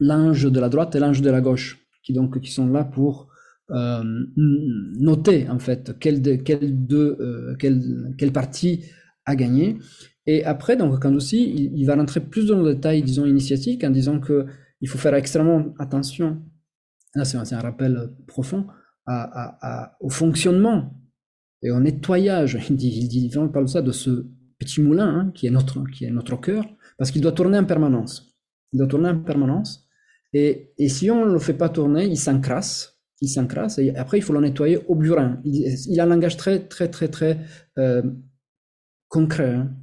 l'ange de la droite et l'ange de la gauche, qui donc qui sont là pour euh, noter en fait quelle, quelle, euh, quelle, quelle partie a gagné. Et après, donc, quand aussi, il, va rentrer plus dans le détail, disons, initiatique, en disant que il faut faire extrêmement attention, là c'est un, rappel profond, au fonctionnement et au nettoyage. Il dit, il dit parle de ça, de ce petit moulin hein, qui est notre, qui est notre cœur, parce qu'il doit tourner en permanence. Il doit tourner en permanence. Et, si on ne le fait pas tourner, il s'encrasse, il s'encrasse, et après il faut le nettoyer au burin. Il, il a un langage très, très, très, très euh, concret. Hein.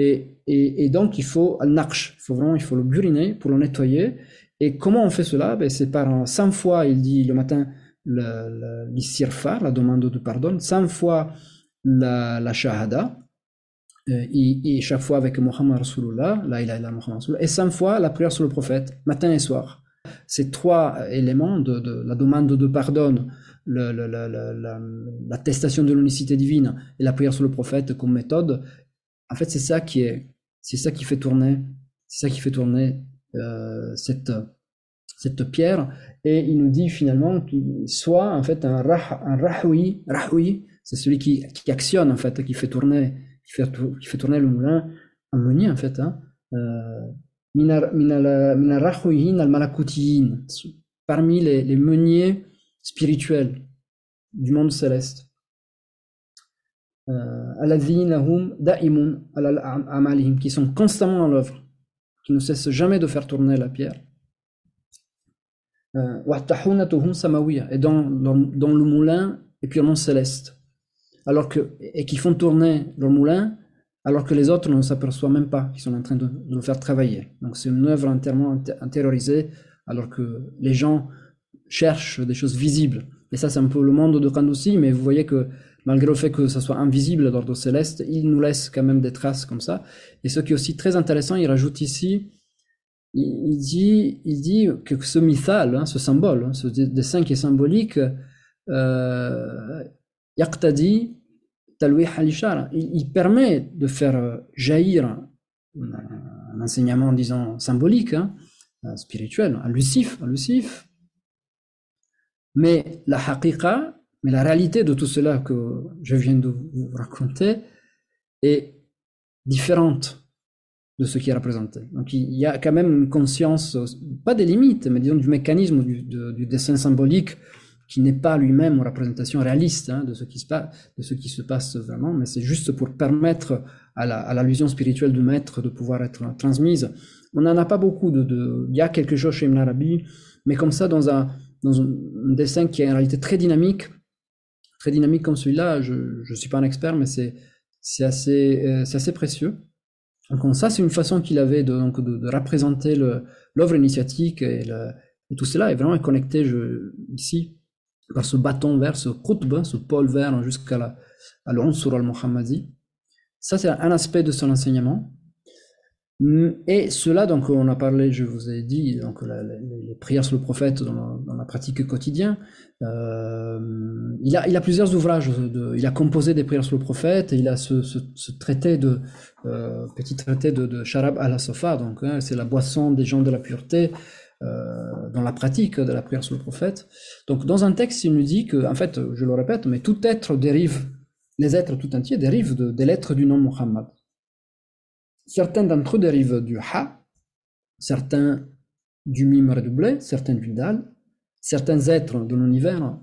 Et, et, donc, il faut un arche, il faut vraiment, il faut le buriner pour le nettoyer. Et comment on fait cela? Ben, C'est par 100 fois, il dit le matin, l'istighfar, la demande de pardon, 100 fois la, la shahada, euh, et, chaque fois avec Muhammad Rasulullah, la ilaha Muhammad Rasulullah, et 100 fois la prière sur le prophète, matin et soir. Ces trois éléments de, de la demande de pardon, l'attestation de l'unicité divine et la prière sur le prophète comme méthode, en fait, c'est ça qui est, c'est ça qui fait tourner, c'est ça qui fait tourner euh, cette cette pierre. Et il nous dit finalement qu'il soit en fait un rah, un rahwi, c'est celui qui, qui actionne en fait, qui fait tourner, qui fait tourner le moulin, un meunier en fait. Hein, euh, parmi les, les meuniers spirituels du monde céleste. Euh, qui sont constamment en l'œuvre, qui ne cessent jamais de faire tourner la pierre. Euh, et dans, dans, dans, le moulin et purement céleste. Alors que, et qui font tourner leur moulin alors que les autres ne s'aperçoivent même pas qu'ils sont en train de, de, le faire travailler. Donc c'est une œuvre entièrement intériorisée alors que les gens cherchent des choses visibles. Et ça c'est un peu le monde de Kant aussi, mais vous voyez que malgré le fait que ça soit invisible d'ordre céleste, il nous laisse quand même des traces comme ça. Et ce qui est aussi très intéressant, il rajoute ici, il, dit, il dit que ce mithal, hein, ce symbole, hein, ce dessin qui est symbolique, euh, yaqtadi al il, permet de faire jaillir un, enseignement, disons, symbolique, hein, spirituel, un lucif, un lucif. Mais la haqiqa, mais la réalité de tout cela que je viens de vous raconter est différente de ce qui est représenté. Donc il y a quand même une conscience, pas des limites, mais disons du mécanisme du, dessin symbolique qui n'est pas lui-même une représentation réaliste hein, de, ce qui se passe, vraiment, mais c'est juste pour permettre à l'allusion la, spirituelle du maître de pouvoir être transmise. On n'en a pas beaucoup de, Il y a quelque chose chez Ibn Arabi, mais comme ça, dans un dessin qui est en réalité très dynamique, très dynamique comme celui-là. Je ne suis pas un expert, mais c'est c'est assez euh, c'est assez précieux. Donc ça, c'est une façon qu'il avait de, donc, de, représenter l'œuvre initiatique et, tout cela est vraiment connecté ici par ce bâton vert, ce qutb, ce pôle vert jusqu'à la à l'Unsur al-Muhammadi. Ça, c'est un aspect de son enseignement. Mm, et cela, donc, on a parlé, je vous ai dit, donc les, prières sur le prophète dans la, pratique quotidienne. Euh, il, a, il a plusieurs ouvrages. De, il a composé des prières sur le prophète. Il a ce, ce, ce traité de euh, petit traité de, de Sharab al-Sofa. Donc, hein, c'est la boisson des gens de la pureté euh, dans la pratique de la prière sur le prophète. Donc, dans un texte, il nous dit que, en fait, je le répète, mais tout être dérive, les êtres tout entiers dérivent de, des lettres du nom Muhammad. Certains d'entre eux dérivent du Ha, certains du mime redoublé, certains du Dal. Certains êtres de l'univers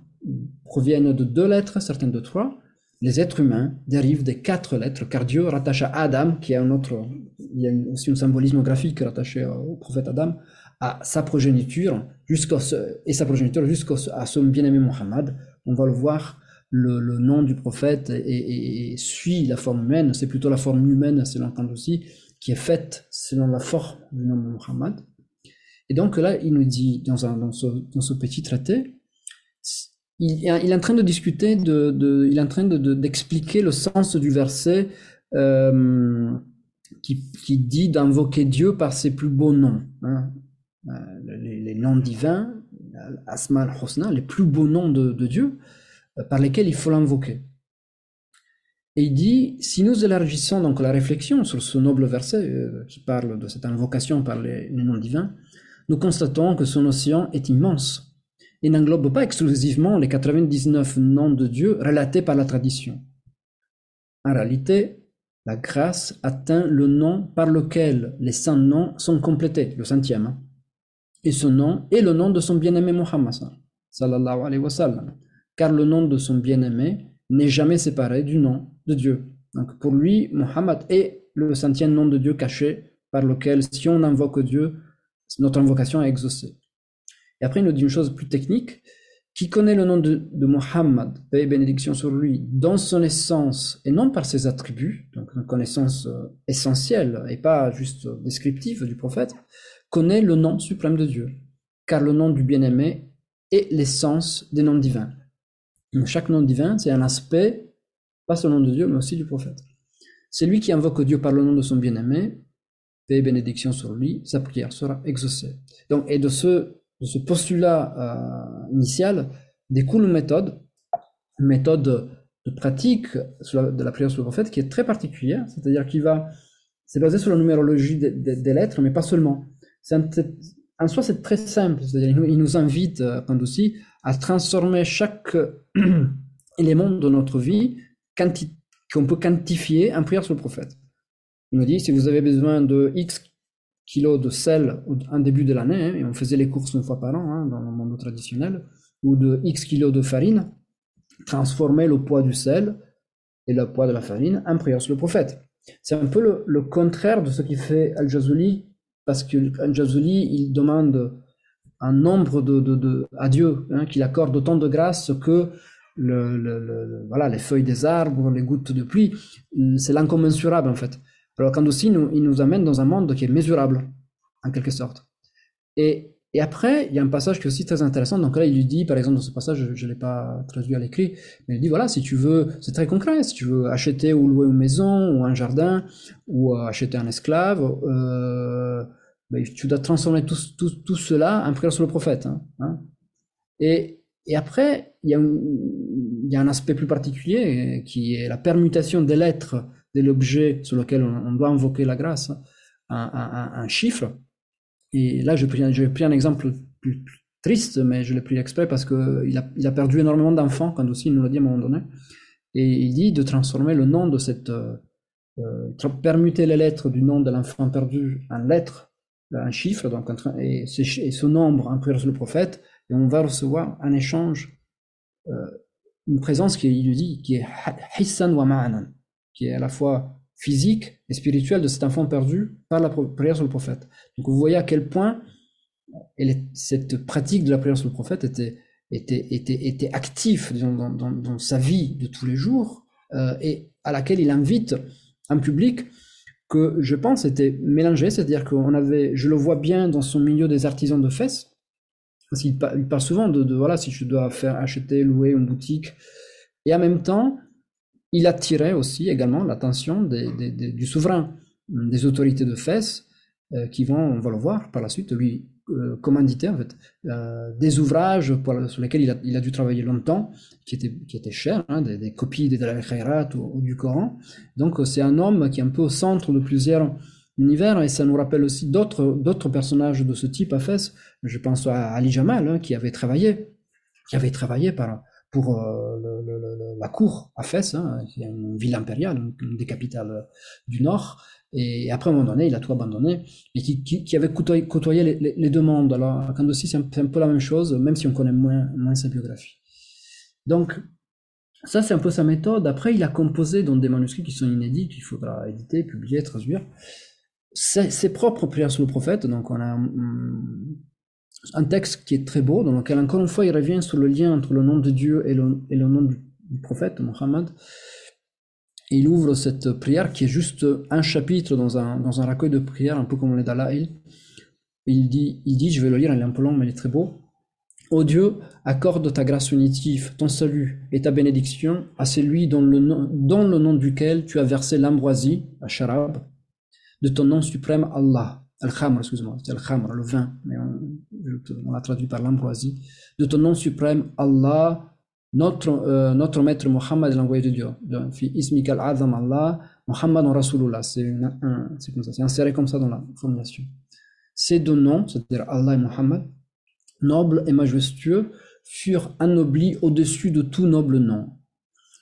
proviennent de deux lettres, certains de trois. Les êtres humains dérivent des quatre lettres, car Dieu rattache à Adam, qui est un autre, il y a aussi un symbolisme graphique rattaché au prophète Adam, à sa progéniture, et sa progéniture jusqu'à son bien-aimé Mohammed. On va le voir le, nom du prophète et, suit la forme humaine, c'est plutôt la forme humaine, selon Kant aussi, qui est faite selon la forme du nom de Muhammad. Et donc là, il nous dit, dans, un, dans, ce, dans ce, petit traité, il, est en train de discuter, de, de il est en train d'expliquer de, le sens du verset euh, qui, qui, dit d'invoquer Dieu par ses plus beaux noms. Hein. Euh, les, noms divins, Asma al-Husna, les plus beaux noms de, de Dieu, par lesquels il faut l'invoquer. Et il dit, si nous élargissons donc la réflexion sur ce noble verset euh, qui parle de cette invocation par les, noms divins, nous constatons que son océan est immense et n'englobe pas exclusivement les 99 noms de Dieu relatés par la tradition. En réalité, la grâce atteint le nom par lequel les saints noms sont complétés, le centième. Hein. Et ce nom est le nom de son bien-aimé Muhammad sallallahu alayhi wa sallam car le nom de son bien-aimé n'est jamais séparé du nom de Dieu. Donc pour lui, Muhammad est le centième nom de Dieu caché par lequel, si on invoque Dieu, notre invocation est exaucée. Et après, il nous dit une chose plus technique. Qui connaît le nom de, Muhammad, paix et bénédiction sur lui, dans son essence et non par ses attributs, donc une connaissance euh, essentielle et pas juste descriptive du prophète, connaît le nom suprême de Dieu, car le nom du bien-aimé est l'essence des noms divins. Chaque nom divin, c'est un aspect, pas seulement de Dieu, mais aussi du prophète. C'est lui qui invoque Dieu par le nom de son bien-aimé, paix et bénédiction sur lui, sa prière sera exaucée. Donc, et de ce, de ce postulat euh, initial découle une méthode, une méthode de pratique de la prière sur le prophète qui est très particulière, c'est-à-dire qu'il va, c'est basé sur la numérologie des, lettres, mais pas seulement. en soi, c'est très simple, c'est-à-dire il nous invite, quand aussi, à transformer chaque élément de notre vie qu'on peut quantifier en prière sur le prophète. Il nous dit, si vous avez besoin de X kilos de sel en début de l'année, hein, et on faisait les courses une fois par an hein, dans le monde traditionnel, ou de X kilos de farine, transformer le poids du sel et le poids de la farine en prière sur le prophète. C'est un peu le, contraire de ce qui fait Al-Jazuli, parce qu'Al-Jazuli, il demande un nombre de, de, à Dieu, hein, qu'il accorde autant de grâce que les feuilles des arbres, les gouttes de pluie. C'est l'incommensurable en fait. Alors Kandoussi, nous, il nous amène dans un monde qui est mesurable, en quelque sorte. Et, et après, il y a un passage qui est aussi très intéressant. Donc là, il lui dit, par exemple, dans ce passage, je ne l'ai pas traduit à l'écrit, mais il dit, voilà, si tu veux, c'est très concret, si tu veux acheter ou louer une maison, ou un jardin, ou acheter un esclave, euh, tu dois transformer tout, tout, tout, cela en prière sur le prophète. Hein, hein. Et, et après, il y, y a un aspect plus particulier qui est la permutation des lettres de l'objet sur lequel on, doit invoquer la grâce, un, un, chiffre. Et là, j'ai pris, pris, un exemple plus, triste, mais je l'ai pris exprès parce qu'il a, il a perdu énormément d'enfants, quand aussi il nous l'a dit à un moment donné. Et il dit de transformer le nom de cette... Euh, euh permuter les lettres du nom de l'enfant perdu en lettres, un chiffre, donc, et, et ce nombre en prière sur le prophète, et on va recevoir un échange, euh, une présence qui, il dit, qui est hissan wa ma'anan qui est à la fois physique et spirituelle de cet enfant perdu par la prière sur le prophète. Donc vous voyez à quel point cette pratique de la prière sur le prophète était, était, était, était active dans, dans, sa vie de tous les jours euh, et à laquelle il invite un public que je pense était mélangé, c'est-à-dire qu'on avait, je le vois bien dans son milieu des artisans de fesses, parce qu'il parle souvent de, voilà, si je dois faire acheter, louer une boutique, et en même temps, il attirait aussi également l'attention du souverain, des autorités de Fès, euh, qui vont, on va le voir par la suite, lui euh, commanditer en fait, euh, des ouvrages sur lesquels il a, dû travailler longtemps, qui étaient, chers, hein, des, copies des Khairat ou, du Coran. Donc c'est un homme qui est un peu au centre de plusieurs univers et ça nous rappelle aussi d'autres personnages de ce type à Fès. Je pense à Ali Jamal hein, qui avait travaillé, qui avait travaillé pour euh, la cour à Fès, hein, qui est une ville impériale, une, des capitales euh, du Nord. Et après, à un moment donné, il a tout abandonné, et qui, avait côtoyé, les, deux mondes. Alors, aussi, c'est un, peu la même chose, même si on connaît moins, sa biographie. Donc, ça, c'est un peu sa méthode. Après, il a composé dans des manuscrits qui sont inédits, qu'il faudra éditer, publier, traduire, ses, propres prières sur le prophète. Donc, on a hum, un texte qui est très beau, dans lequel encore une fois il revient sur le lien entre le nom de Dieu et le nom du, prophète Mohammed. Il ouvre cette prière qui est juste un chapitre dans un, dans un recueil de prières, un peu comme les Dalaïl. Il dit, il dit, je vais le lire, il est un peu long, mais il est très beau. Ô Dieu, accorde ta grâce unitive, ton salut et ta bénédiction à celui dont le nom, dont le nom duquel tu as versé l'ambroisie, à Sharab, de ton nom suprême Allah Al-Khamr, excuse-moi, c'est Al-Khamr, le vin, mais on, l'a traduit par l'ambroisie, de ton nom suprême, Allah, notre, euh, notre maître Mohammed, l'envoyé de Dieu. Allah, Muhammad Rasulullah. C'est c'est inséré comme ça dans la formulation. Ces deux noms, c'est-à-dire Allah et Muhammad, nobles et majestueux, furent anoblis au-dessus de tout noble nom.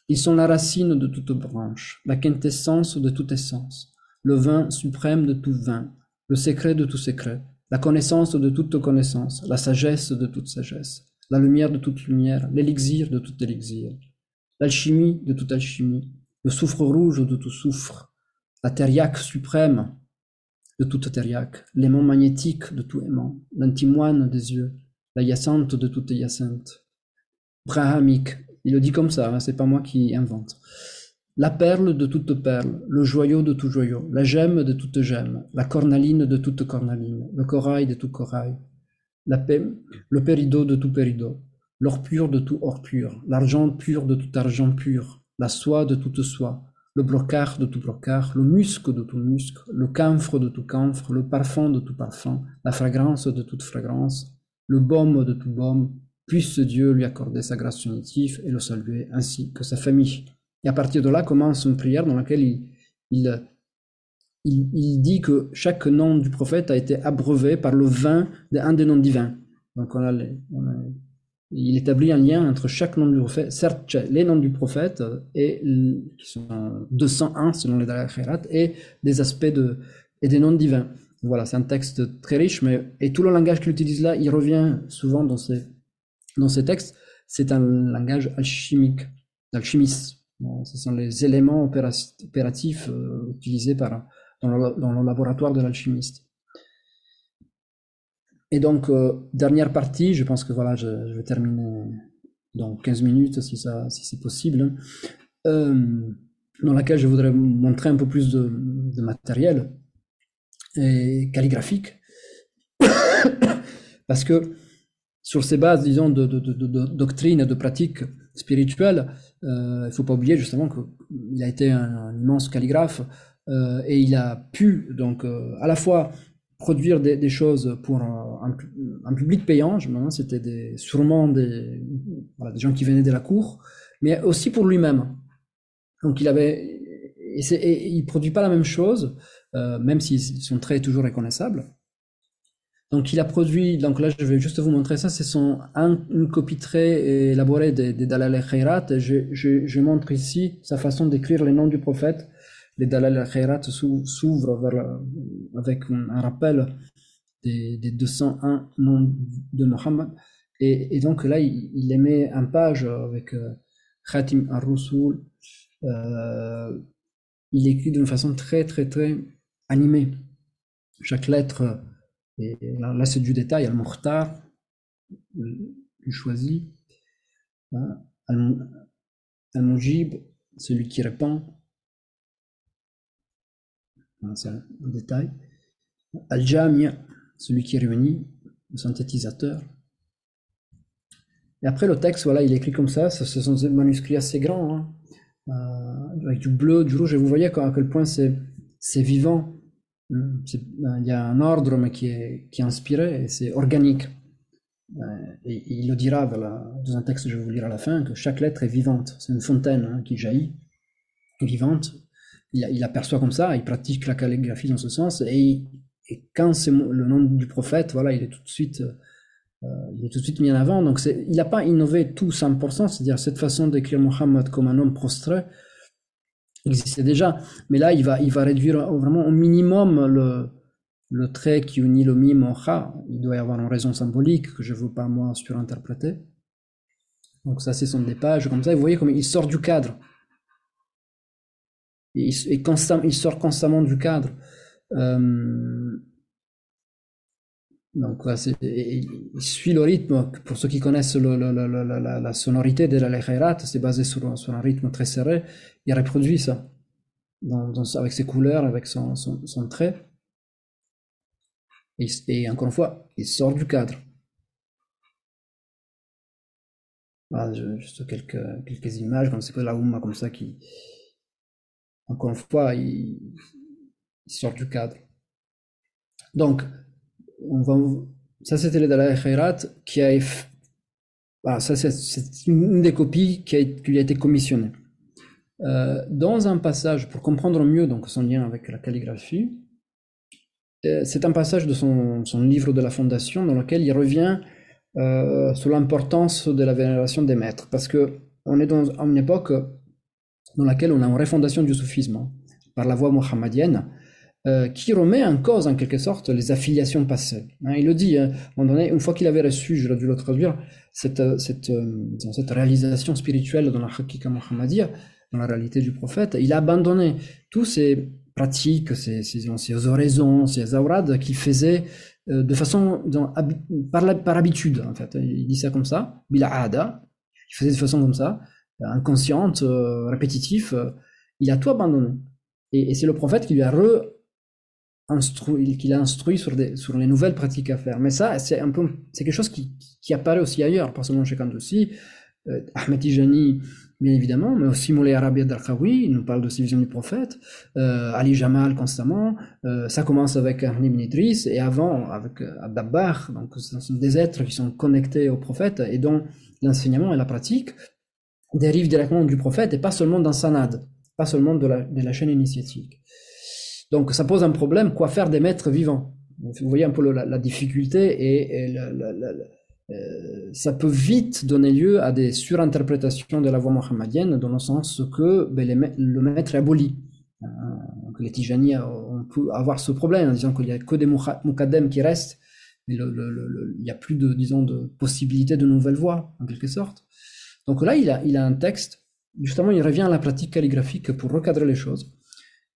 Ils sont la racine de toute branche, la quintessence de toute essence, le vin suprême de tout vin, le secret de tout secret, la connaissance de toute connaissance, la sagesse de toute sagesse, la lumière de toute lumière, l'élixir de tout élixir, l'alchimie de toute alchimie, le soufre rouge de tout soufre, la thériaque suprême de toute thériaque, l'aimant magnétique de tout aimant, l'antimoine des yeux, la hyacinthe de toute hyacinthe. Brahamique, il le dit comme ça, hein, c'est pas moi qui invente. La perle de toute perle, le joyau de tout joyau, la gemme de toute gemme, la cornaline de toute cornaline, le corail de tout corail, la le péridot de tout péridot, l'or pur de tout or pur, l'argent pur de tout argent pur, la soie de toute soie, le brocart de tout brocart, le musc de tout musc, le camphre de tout camphre, le parfum de tout parfum, la fragrance de toute fragrance, le baume de tout baume, puisse Dieu lui accorder sa grâce unitive et le saluer ainsi que sa famille. Et à partir de là commence une prière dans laquelle il, il, dit que chaque nom du prophète a été abreuvé par le vin d'un des noms divins. Donc on a, il établit un lien entre chaque nom du prophète, certes les noms du prophète et qui sont 201 selon les Dalai et des aspects de et des noms divins. Voilà, c'est un texte très riche, mais et tout le langage qu'il utilise là, il revient souvent dans ces dans ces textes. C'est un langage alchimique, alchimiste. Ce sont les éléments opératifs euh, utilisés par dans le, laboratoire de l'alchimiste. Et donc, euh, dernière partie, je pense que voilà, je, vais terminer dans 15 minutes si, si c'est possible, euh, dans laquelle je voudrais montrer un peu plus de, matériel et calligraphique. Parce que sur ces bases, disons, de, doctrine et de pratique spirituelle, euh, il ne faut pas oublier justement qu'il a été un, immense calligraphe et il a pu donc euh, à la fois produire des, choses pour un, public payant, c'était des, sûrement des, voilà, des gens qui venaient de la cour, mais aussi pour lui-même. Donc il avait, et, et, il produit pas la même chose, euh, même s'ils sont très toujours reconnaissables. Donc il a produit, donc là je vais juste vous montrer ça, c'est son un, une copie très élaborée des, des Dalal. Je, je, je, montre ici sa façon d'écrire les noms du prophète. Les Dalal Khairat s'ouvrent avec un, rappel des, des, 201 noms de Mohammed. Et, donc là il, il émet un page avec euh, Khatim al-Rusul. Euh, il écrit d'une façon très très très animée. Chaque lettre et là, c'est du détail. Al-Mukhtar, le choisi. Hein, Al-Mujib, celui qui répond. C'est un détail. Al-Jami, celui qui réunit, le synthétisateur. Et après, le texte, voilà, il est écrit comme ça. Ce sont des manuscrits assez grands, hein. euh, avec du bleu, du rouge. Et vous voyez à quel point c'est vivant. Hmm. Ben, il y a un ordre mais qui est, qui est inspiré et c'est organique. Euh, et, il le dira dans un texte que je vais vous lire à la fin, que chaque lettre est vivante. C'est une fontaine hein, qui jaillit, vivante. Il, aperçoit comme ça, il pratique la calligraphie dans ce sens. Et, et quand c'est le nom du prophète, voilà, il est tout de suite, euh, est tout de suite mis en avant. Donc il n'a pas innové tout 100%, c'est-à-dire cette façon d'écrire Mohammed comme un homme prostré existait déjà. Mais là, il va, il va réduire vraiment au minimum le, trait qui unit le mime au. Il doit y avoir une raison symbolique que je ne veux pas moi surinterpréter. Donc ça, c'est son des pages comme ça. vous voyez comme il sort du cadre. Il, sort constamment du cadre. Euh, donc, il suit le rythme. Pour ceux qui connaissent la, sonorité de la c'est basé sur, un rythme très serré. Il reproduit ça avec ses couleurs, avec son, trait. Et, encore une fois, il sort du cadre. Juste quelques, images, comme c'est la Oumma comme ça qui. Encore une fois, il, sort du cadre. Donc, ça c'était le Dalai Khairat qui a ah, ça c'est une des copies qui a, qui a été commissionnée. Euh, dans un passage, pour comprendre mieux donc son lien avec la calligraphie, euh, c'est un passage de son, son, livre de la Fondation dans lequel il revient euh, sur l'importance de la vénération des maîtres, parce que on est dans une époque dans laquelle on a une refondation du soufisme hein, par la voie mohammedienne, euh, qui remet en cause en quelque sorte les affiliations passées. Hein, il le dit, hein, à un moment donné, une fois qu'il avait reçu, j'aurais dû le traduire, cette, euh, euh, cette réalisation spirituelle dans la Hakika Muhammadiyya, dans la réalité du prophète, il a abandonné tous ces pratiques, ces, ces, oraisons, ces aurades qu'il faisait de façon, par, par habitude, en fait. Il dit ça comme ça, bil'ada, il faisait de façon comme ça, inconsciente, répétitif, il a tout abandonné. Et, c'est le prophète qui lui a instruit sur, les nouvelles pratiques à faire. Mais ça, c'est quelque chose qui, apparaît aussi ailleurs, pas seulement chez Kandousi. Euh, Ahmed Tijani bien évidemment, mais aussi Moulay Arabi al-Khawi, il nous parle de ces visions du prophète, euh, Ali Jamal constamment, euh, ça commence avec Ahmed et avant avec euh, Abdabbar, donc ce sont des êtres qui sont connectés au prophète, et dont l'enseignement et la pratique dérivent directement du prophète, et pas seulement d'un sanad, pas seulement de la, chaîne initiatique. Donc ça pose un problème, quoi faire des maîtres vivants Vous voyez un peu la, difficulté et, euh, ça peut vite donner lieu à des surinterprétations de la voix mohammedienne dans le sens que ben, le maître est aboli. Euh, les Tijani, on peut avoir ce problème en disant qu'il n'y a que des mukaddem qui restent, mais il n'y a plus de, disons, de possibilité de nouvelles voix, en quelque sorte. Donc là, il a, un texte, justement, il revient à la pratique calligraphique pour recadrer les choses.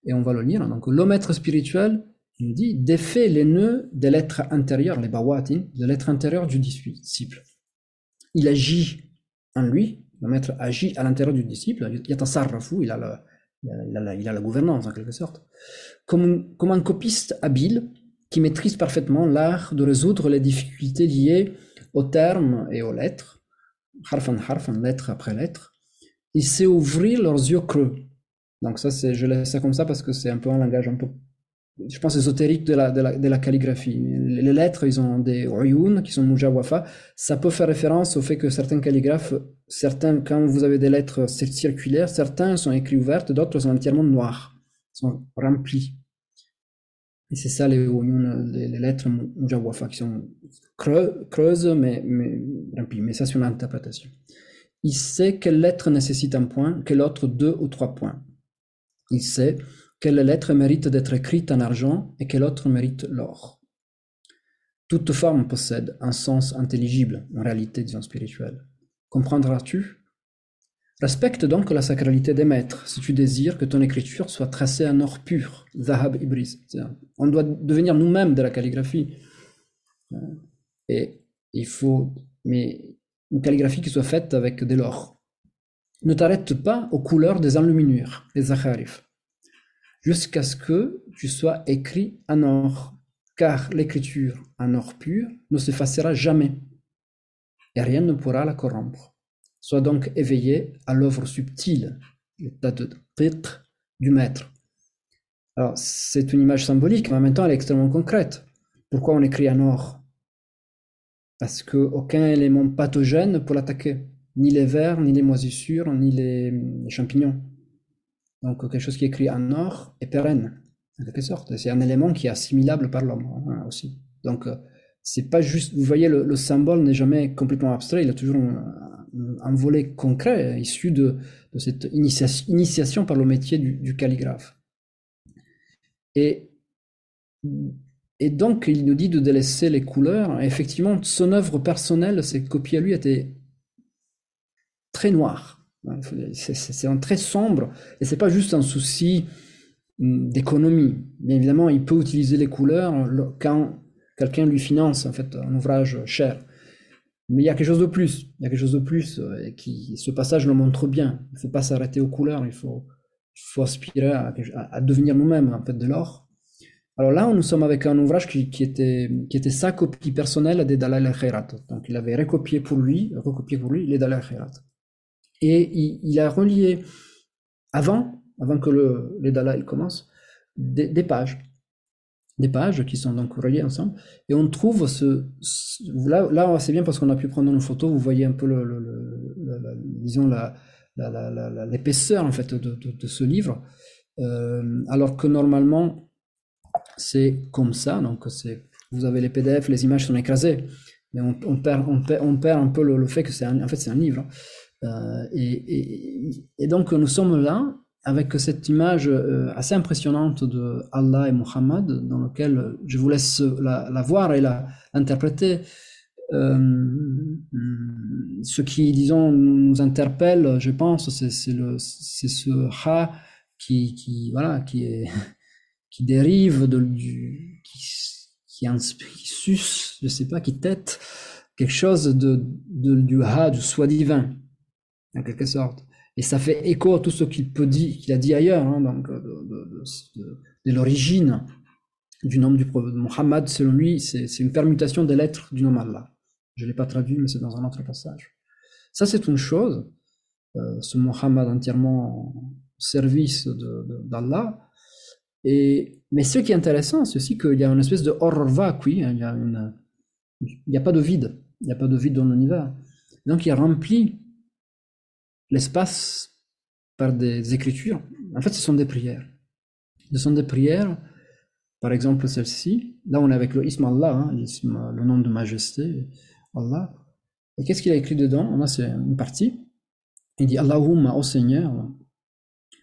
Et on va le lire. Donc, le maître spirituel il dit défait les nœuds des lettres intérieures, les bawatin, des lettres intérieures du disciple. Il agit en lui, le maître agit à l'intérieur du disciple, il a il a, le, il a, la, gouvernance en quelque sorte, comme un copiste habile qui maîtrise parfaitement l'art de résoudre les difficultés liées aux termes et aux lettres, harfan harfan, lettre après lettre, il sait ouvrir leurs yeux creux. Donc ça, c'est, je laisse ça comme ça parce que c'est un peu un langage un peu je pense, ésotérique de la, de la, de la calligraphie. Les lettres, ils ont des uyun, qui sont mujawafa. Ça peut faire référence au fait que certains calligraphes, certains, quand vous avez des lettres circulaires, certains sont écrits ouvertes, d'autres sont entièrement noirs, sont remplis. Et c'est ça les uyun, les, lettres mujawafa, qui sont creuses, mais, mais remplies. Mais ça, c'est une interprétation. Il sait quelle lettre nécessite un point, quelle autre deux ou trois points. Il sait quelle lettre mérite d'être écrite en argent et quelle autre mérite l'or. Toute forme possède un sens intelligible, en réalité, disons, spirituelle. Comprendras-tu? Respecte donc la sacralité des maîtres si tu désires que ton écriture soit tracée en or pur, Zahab Ibris. On doit devenir nous-mêmes de la calligraphie. Et il faut, une calligraphie qui soit faite avec de l'or. Ne t'arrête pas aux couleurs des enluminures, les zacharif jusqu'à ce que tu sois écrit en or, car l'écriture en or pur ne s'effacera jamais, et rien ne pourra la corrompre. Sois donc éveillé à l'œuvre subtile, l'état de titre du maître. Alors, c'est une image symbolique, mais en même temps, elle est extrêmement concrète. Pourquoi on écrit en or? Parce qu'aucun élément pathogène pour l'attaquer. Ni les vers, ni les moisissures, ni les champignons. Donc quelque chose qui est écrit en or est pérenne, en quelque sorte. C'est un élément qui est assimilable par l'homme hein, aussi. Donc euh, c'est pas juste, vous voyez, le, symbole n'est jamais complètement abstrait, il a toujours volet concret issu de, cette initiation, par le métier du, calligraphe. Et, et donc il nous dit de délaisser les couleurs. effectivement, son œuvre personnelle, ses copies à lui étaient très noires c'est un très sombre et c'est pas juste un souci hum, d'économie. Bien évidemment, il peut utiliser les couleurs quand quelqu'un lui finance en fait un ouvrage cher. Mais il y a quelque chose de plus. Il y a quelque chose de plus euh, qui ce passage le montre bien. Il ne faut pas s'arrêter aux couleurs. Il faut, faut aspirer à, devenir nous-mêmes en fait de l'or. Alors là, nous sommes avec un ouvrage qui, était, qui était sa copie personnelle des Dalai Khairat. Donc il avait recopié pour lui, recopié pour lui les Dalai Khairat. Et il, a relié, avant, avant que le, les Dalai commence, des, pages. Des pages qui sont donc reliées ensemble. Et on trouve ce. là, là c'est bien parce qu'on a pu prendre une photo, vous voyez un peu le, le, disons la, l'épaisseur en fait de, de, ce livre. Euh, alors que normalement, c'est comme ça. Donc, vous avez les PDF, les images sont écrasées. Mais on, perd, on, perd, on perd un peu le, fait que c'est en fait, un livre. Euh, et, donc nous sommes là avec cette image euh, assez impressionnante de Allah et Muhammad, dans lequel je vous laisse la, voir et la interpréter. Euh, ce qui, disons, nous interpelle, je pense, c'est ce ha qui, voilà, qui dérive de, qui, qui, qui suce, je sais pas, qui tête quelque chose du ha, du soi divin en quelque sorte. Et ça fait écho à tout ce qu'il a dit ailleurs, hein, donc de, l'origine du nom du prophète Mohammed, selon lui, c'est une permutation des lettres du nom Allah. Je ne l'ai pas traduit, mais c'est dans un autre passage. Ça, c'est une chose. ce Muhammad entièrement au service d'Allah. Et, mais ce qui est intéressant, c'est aussi qu'il y a une espèce de horror oui, hein, il y a n'y a pas de vide, il n'y a pas de vide dans l'univers. Donc il remplit l'espace par des écritures. En fait, ce sont des prières. Ce sont des prières, par exemple celle-ci. Là, on est avec le ism Allah, hein, le nom de majesté, Allah. Et qu'est-ce qu'il a écrit dedans? Là, c'est une partie. Il dit Allahumma, au Seigneur,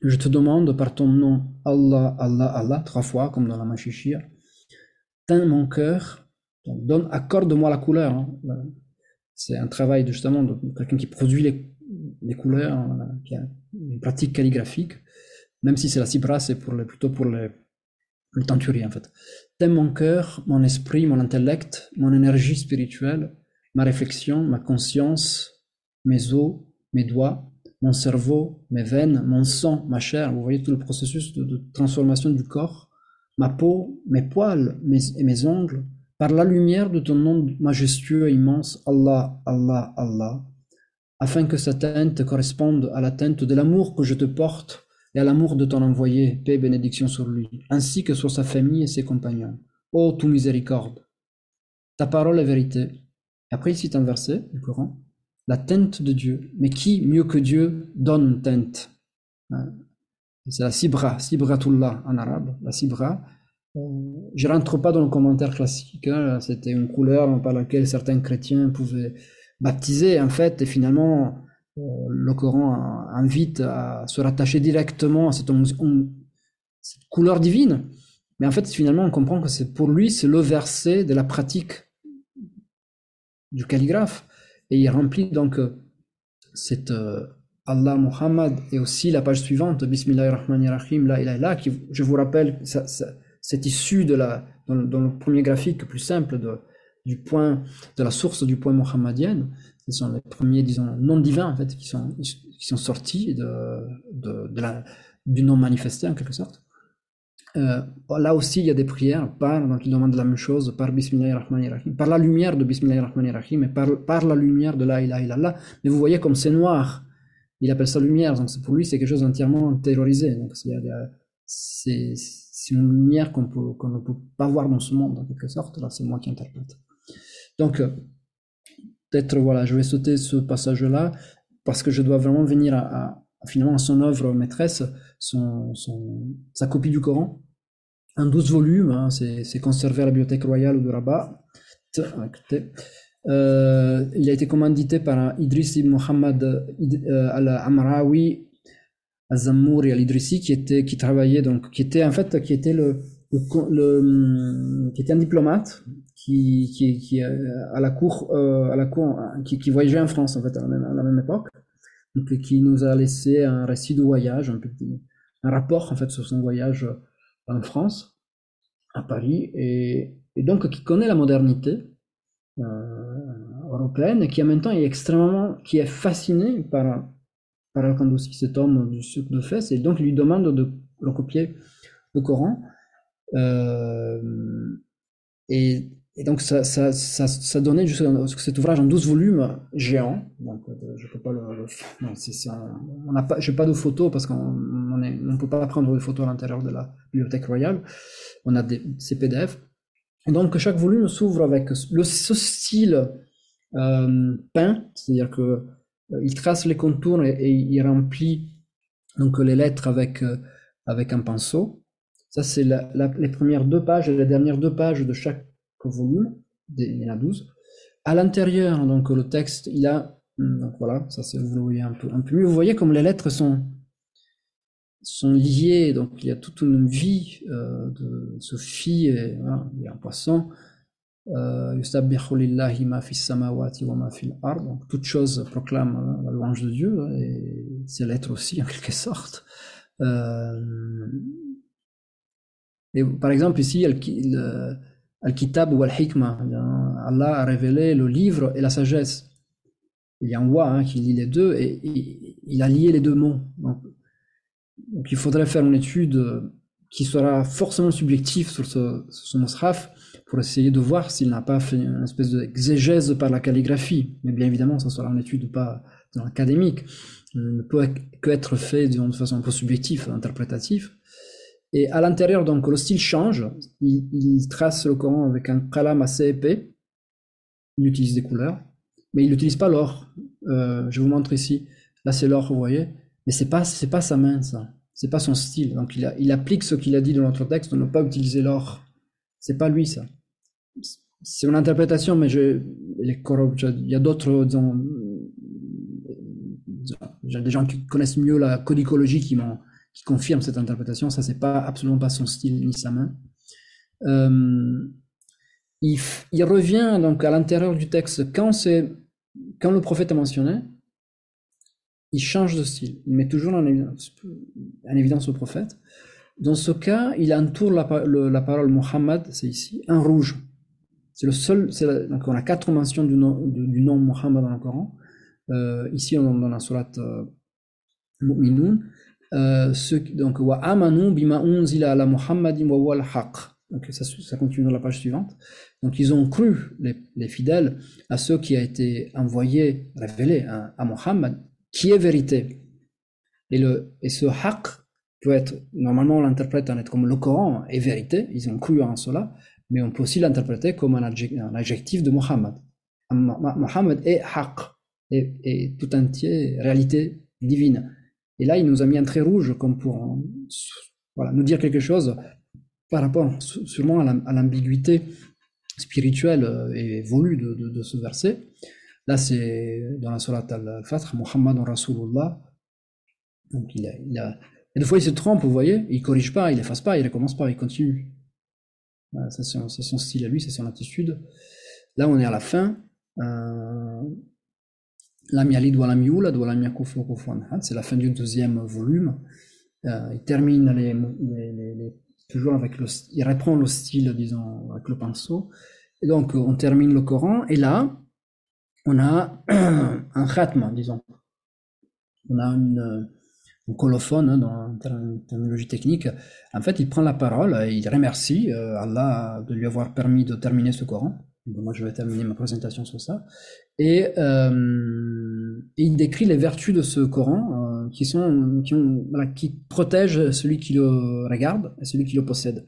je te demande par ton nom, Allah, Allah, Allah, trois fois, comme dans la Machichia, teins mon cœur, accorde-moi la couleur. Hein. C'est un travail justement de quelqu'un qui produit les, couleurs, hein, qui a une pratique calligraphique, même si c'est la cibra, c'est pour plutôt pour les, le tenturier en fait. Teins mon cœur, mon esprit, mon intellect, mon énergie spirituelle, ma réflexion, ma conscience, mes os, mes doigts, mon cerveau, mes veines, mon sang, ma chair, vous voyez tout le processus de, transformation du corps, ma peau, mes poils et mes ongles, par la lumière de ton nom majestueux et immense, Allah, Allah, Allah, afin que sa teinte corresponde à la teinte de l'amour que je te porte et à l'amour de ton envoyé, paix et bénédiction sur lui, ainsi que sur sa famille et ses compagnons. Ô tout miséricorde, ta parole est vérité. Après, il cite un verset du Coran la teinte de Dieu. Mais qui, mieux que Dieu, donne une teinte? Hein? C'est la sibra, sibratullah en arabe, la sibra. Euh, je rentre pas dans le commentaire classique, hein. c'était une couleur par laquelle certains chrétiens pouvaient baptiser, en fait, et finalement, euh, le Coran invite à se rattacher directement à cette, couleur divine. Mais en fait, finalement, on comprend que c'est pour lui, c'est le verset de la pratique du calligraphe. Et il remplit donc euh, cette euh, Allah Muhammad et aussi la page suivante, Bismillahirrahmanirrahim, la ilaha qui, je vous rappelle, c'est issu de la, dans, le premier graphique plus simple de, du point, de la source du point mohammedien. Ce sont les premiers, disons, noms divins, en fait, qui sont, sortis de, du nom manifesté, en quelque sorte. Euh, là aussi, il y a des prières par, donc il demande la même chose, par Bismillahirrahmanirrahim, par la lumière de Bismillahirrahmanirrahim et par, par la lumière de la ilaha. Mais vous voyez comme c'est noir, il appelle ça lumière, donc pour lui c'est quelque chose d'entièrement terrorisé. Donc c'est une lumière qu'on ne peut pas voir dans ce monde, en quelque sorte. Là, c'est moi qui interprète. Donc, euh, peut-être, voilà, je vais sauter ce passage-là parce que je dois vraiment venir à, finalement à son œuvre maîtresse, son, son, sa copie du Coran, en 12 volumes, hein, c'est conservé à la Bibliothèque royale de Rabat. Euh, il a été commandité par Idriss ibn Muhammad euh, al-Amraoui al-Zammouri al-Idrissi qui était qui travaillait donc qui était en fait qui était le, le, qui était un diplomate qui qui, qui euh, à la cour à la cour qui, qui, voyageait en France en fait à la même, époque donc qui nous a laissé un récit de voyage un, un rapport en fait sur son voyage en France, à Paris, et, donc qui connaît la modernité euh, européenne et qui en même temps est extrêmement, qui est fasciné par, par Al-Kandouski, cet homme du sucre de fesse, et donc lui demande de recopier le Coran. Euh, et et donc, ça, ça, ça, ça donnait juste cet ouvrage en 12 volumes géant. Donc, euh, je peux pas le. non, c'est, on n'a pas, j'ai pas de photos parce qu'on on on peut pas prendre des photos à l'intérieur de la bibliothèque royale. On a des, ces PDF. Et donc, chaque volume s'ouvre avec le, ce style euh, peint, c'est-à-dire que euh, il trace les contours et, il remplit donc les lettres avec avec un pinceau. Ça, c'est la, les premières deux pages et les dernières deux pages de chaque volume, il y en a 12. À l'intérieur, donc le texte, il a, hmm, donc voilà, ça c'est, vous un peu, un peu mieux. Vous voyez comme les lettres sont, sont liées, donc il y a toute une vie euh, de Sophie, il y a un poisson. Euh, donc toute chose proclame la louange de Dieu hein, et ces lettres aussi en quelque sorte. Euh, et par exemple ici, il, Al-Kitab ou Al-Hikmah. Allah a révélé le livre et la sagesse. Il y a un wa hein, qui lit les deux et, il a lié les deux mots. Donc, il faudrait faire une étude qui sera forcément subjective sur ce, sur pour essayer de voir s'il n'a pas fait une espèce d'exégèse par la calligraphie. Mais bien évidemment, ça sera une étude pas académique. ne peut qu'être fait de façon un peu subjective, interprétative. Et à l'intérieur, donc, le style change. Il, trace le Coran avec un kalam assez épais. Il utilise des couleurs, mais il n'utilise pas l'or. Euh, je vous montre ici. Là, c'est l'or, vous voyez. Mais c'est pas, pas sa main, ça. C'est pas son style. Donc, il, applique ce qu'il a dit dans notre texte de ne pas utiliser l'or. C'est pas lui, ça. C'est une interprétation, mais je, il y a d'autres, j'ai des gens qui connaissent mieux la codicologie qui m'ont qui confirment cette interprétation. Ça, c'est pas absolument pas son style ni sa main. Euh, il, revient donc à l'intérieur du texte quand c'est quand le prophète est mentionné, il change de style. Il met toujours en évidence, en le prophète. Dans ce cas, il entoure la, la parole Muhammad, c'est ici, en rouge. C'est le seul. donc on a quatre mentions du nom, du nom Muhammad dans le Coran. Euh, ici, on dans la surat euh, Mu'minun. Euh, donc, wa amanu bima unzila ala Muhammadin wa wal haq. Donc, ça, continue dans la page suivante. Donc, ils ont cru, les, les fidèles, à ce qui a été envoyé, révélé à, à Muhammad, qui est vérité. Et, le, et ce haq peut être, normalement, on l'interprète en être comme le Coran est vérité. Ils ont cru en cela. Mais on peut aussi l'interpréter comme un adjectif, de Muhammad. Muhammad est haq et, tout entier réalité divine. Et là, il nous a mis un trait rouge comme pour voilà, nous dire quelque chose par rapport sûrement à l'ambiguïté spirituelle euh, et voulue de, ce verset. Là, c'est dans la Surat al-Fath, Muhammad Rasulullah. Donc, il a, il et des fois, il se trompe, vous voyez, il corrige pas, il efface pas, il recommence pas, il continue. ça, c'est son, style à lui, c'est son attitude. Là, on est à la fin. Euh, c'est la fin du deuxième volume. Euh, il termine toujours avec il reprend le style, disons, avec le pinceau. Et donc, on termine le Coran, et là, on a un khatma, disons. On a une, colophone hein, dans la terminologie technique. En fait, il prend la parole, et il remercie euh, Allah de lui avoir permis de terminer ce Coran. moi, je vais terminer ma présentation sur ça. Et, euh, il décrit les vertus de ce Coran euh, qui sont qui, ont, voilà, qui protègent celui qui le regarde et celui qui le possède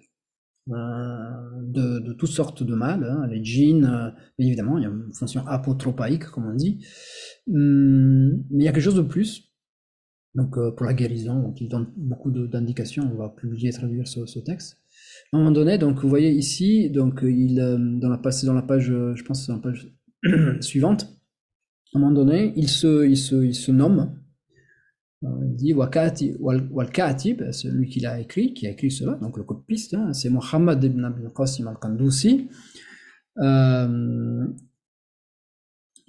euh, de, de, toutes sortes de mal, hein, les djinns, euh, évidemment, il y a une fonction apotropaïque comme on dit, hum, mais il y a quelque chose de plus. Donc euh, pour la guérison, donc il donne beaucoup d'indications. On va publier et traduire ce, ce, texte. À un moment donné, donc vous voyez ici, donc il dans la page, dans la page, je pense c'est la page suivante, à un moment donné, il se, il se, il se nomme, euh, il dit Wakati, Wal Katib, celui qui l'a écrit, qui a écrit cela, donc le copiste, hein, c'est Mohammed ibn Abdul Qasim al-Kandousi. Euh,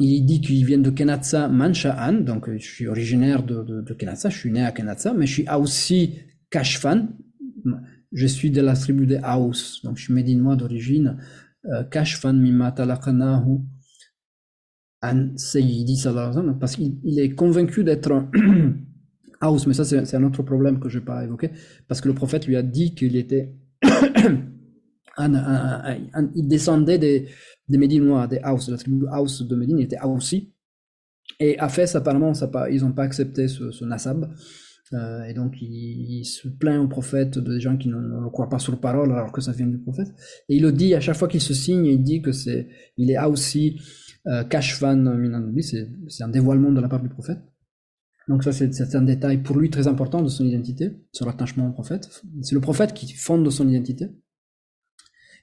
il dit qu'il vient de Kenatsa Mansha'an, donc je suis originaire de, de, Kenatsa, je suis né à Kenatsa, mais je suis aussi Kashfan, je suis de la tribu des Haus, donc je suis médinois d'origine, euh, Kashfan mimma talaqnahu Sayyidi sallallahu parce qu'il est convaincu d'être Aus, mais ça c'est un autre problème que je vais pas évoquer, parce que le prophète lui a dit qu'il était, il descendait des, des Médinois, des Aus, la tribu Aus de Médine, il était Aussi, et Afès apparemment ça pas, ils n'ont pas accepté ce, ce nasab, euh, et donc il, se plaint au prophète de gens qui ne, ne croient pas sur parole alors que ça vient du prophète, et il le dit à chaque fois qu'il se signe, il dit que c'est, il est Aussi euh, Kashvan c'est un dévoilement de la part du prophète. Donc ça, c'est un détail pour lui très important de son identité, son attachement au prophète. C'est le prophète qui fonde son identité.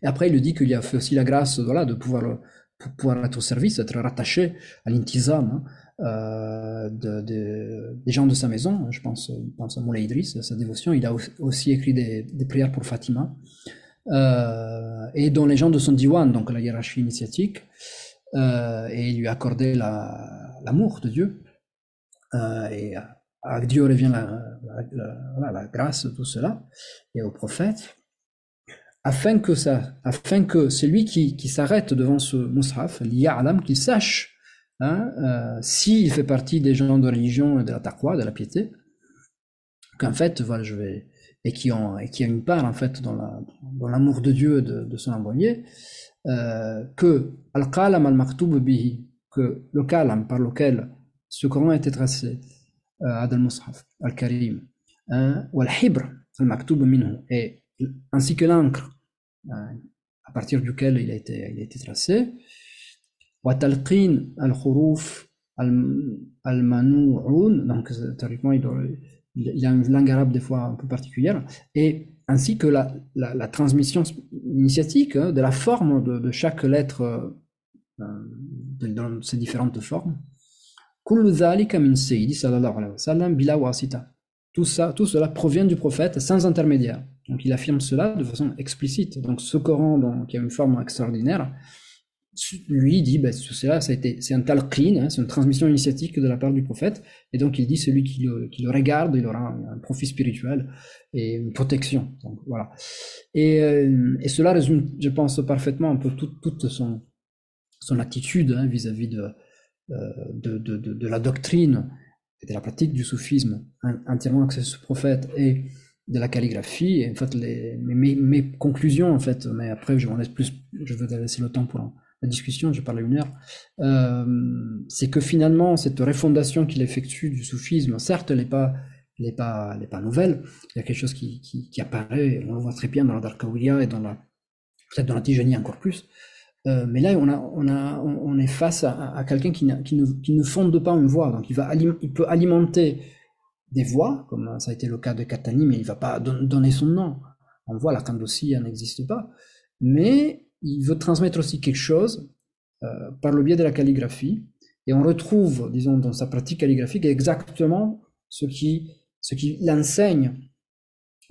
Et après, il lui dit qu'il a aussi la grâce de pouvoir, être au service, être rattaché à l'intizam hein, euh, de, des gens de sa maison. Je pense, pense à Moulay Idriss, sa dévotion. Il a aussi écrit des, des prières pour Fatima. Euh, et dont les gens de son diwan, donc la hiérarchie initiatique, euh, et lui accordait l'amour de Dieu. Euh, et à Dieu revient la, grâce, tout cela, et au prophète, afin que ça, afin que celui qui, qui s'arrête devant ce mushaf, l'iya'alam, qu'il sache hein, euh, s'il fait partie des gens de religion, de la taqwa, de la piété, qu'en fait, et qui ont, et qui a une part en fait dans l'amour de Dieu de, de son envoyé, euh, que al-qalam al-maktub bihi, que le kalam par lequel ce Coran a été tracé, euh, Ad al-Mus'haf, al-Karim, hein, ou al-Hibr, al-Maktub minhu, et ainsi que l'encre euh, à partir duquel il a été, il a été tracé, wa talqin al-Khuruf al-Manu'un, donc théoriquement il, il, a une langue arabe des fois un peu particulière, et ainsi que la, transmission initiatique hein, de la forme de, chaque lettre euh, dans ses différentes formes. Tout, ça, tout cela provient du prophète sans intermédiaire. Donc il affirme cela de façon explicite. Donc ce Coran qui a une forme extraordinaire, lui dit, ben, c'est un talqin, hein, c'est une transmission initiatique de la part du prophète, et donc il dit celui qui le, regarde, il aura un, profit spirituel et une protection. Donc voilà. Et, euh, cela résume, je pense, parfaitement un peu toute, son, attitude hein, vis-à-vis de, euh, de, la doctrine et de la pratique du soufisme entièrement axée sur le prophète et de la calligraphie. Et en fait, mes, conclusions, en fait, mais après, je laisse plus, je veux laisser le temps pour la discussion, je parle une heure, euh, c'est que finalement, cette refondation qu'il effectue du soufisme, certes, n'est pas, elle pas, elle pas nouvelle. Il y a quelque chose qui, qui, apparaît, on le voit très bien dans la Darkawiya et dans la, peut-être dans la Tijani encore plus. Euh, mais là, on, a, on, a, on est face à, quelqu'un qui, qui, ne, qui ne fonde pas une voix. Donc, il, va il peut alimenter des voix, comme ça a été le cas de Katani, mais il ne va pas don donner son nom. On voit, la Kandossi n'existe pas. Mais il veut transmettre aussi quelque chose euh, par le biais de la calligraphie. Et on retrouve, disons, dans sa pratique calligraphique exactement ce qui, ce qui l'enseigne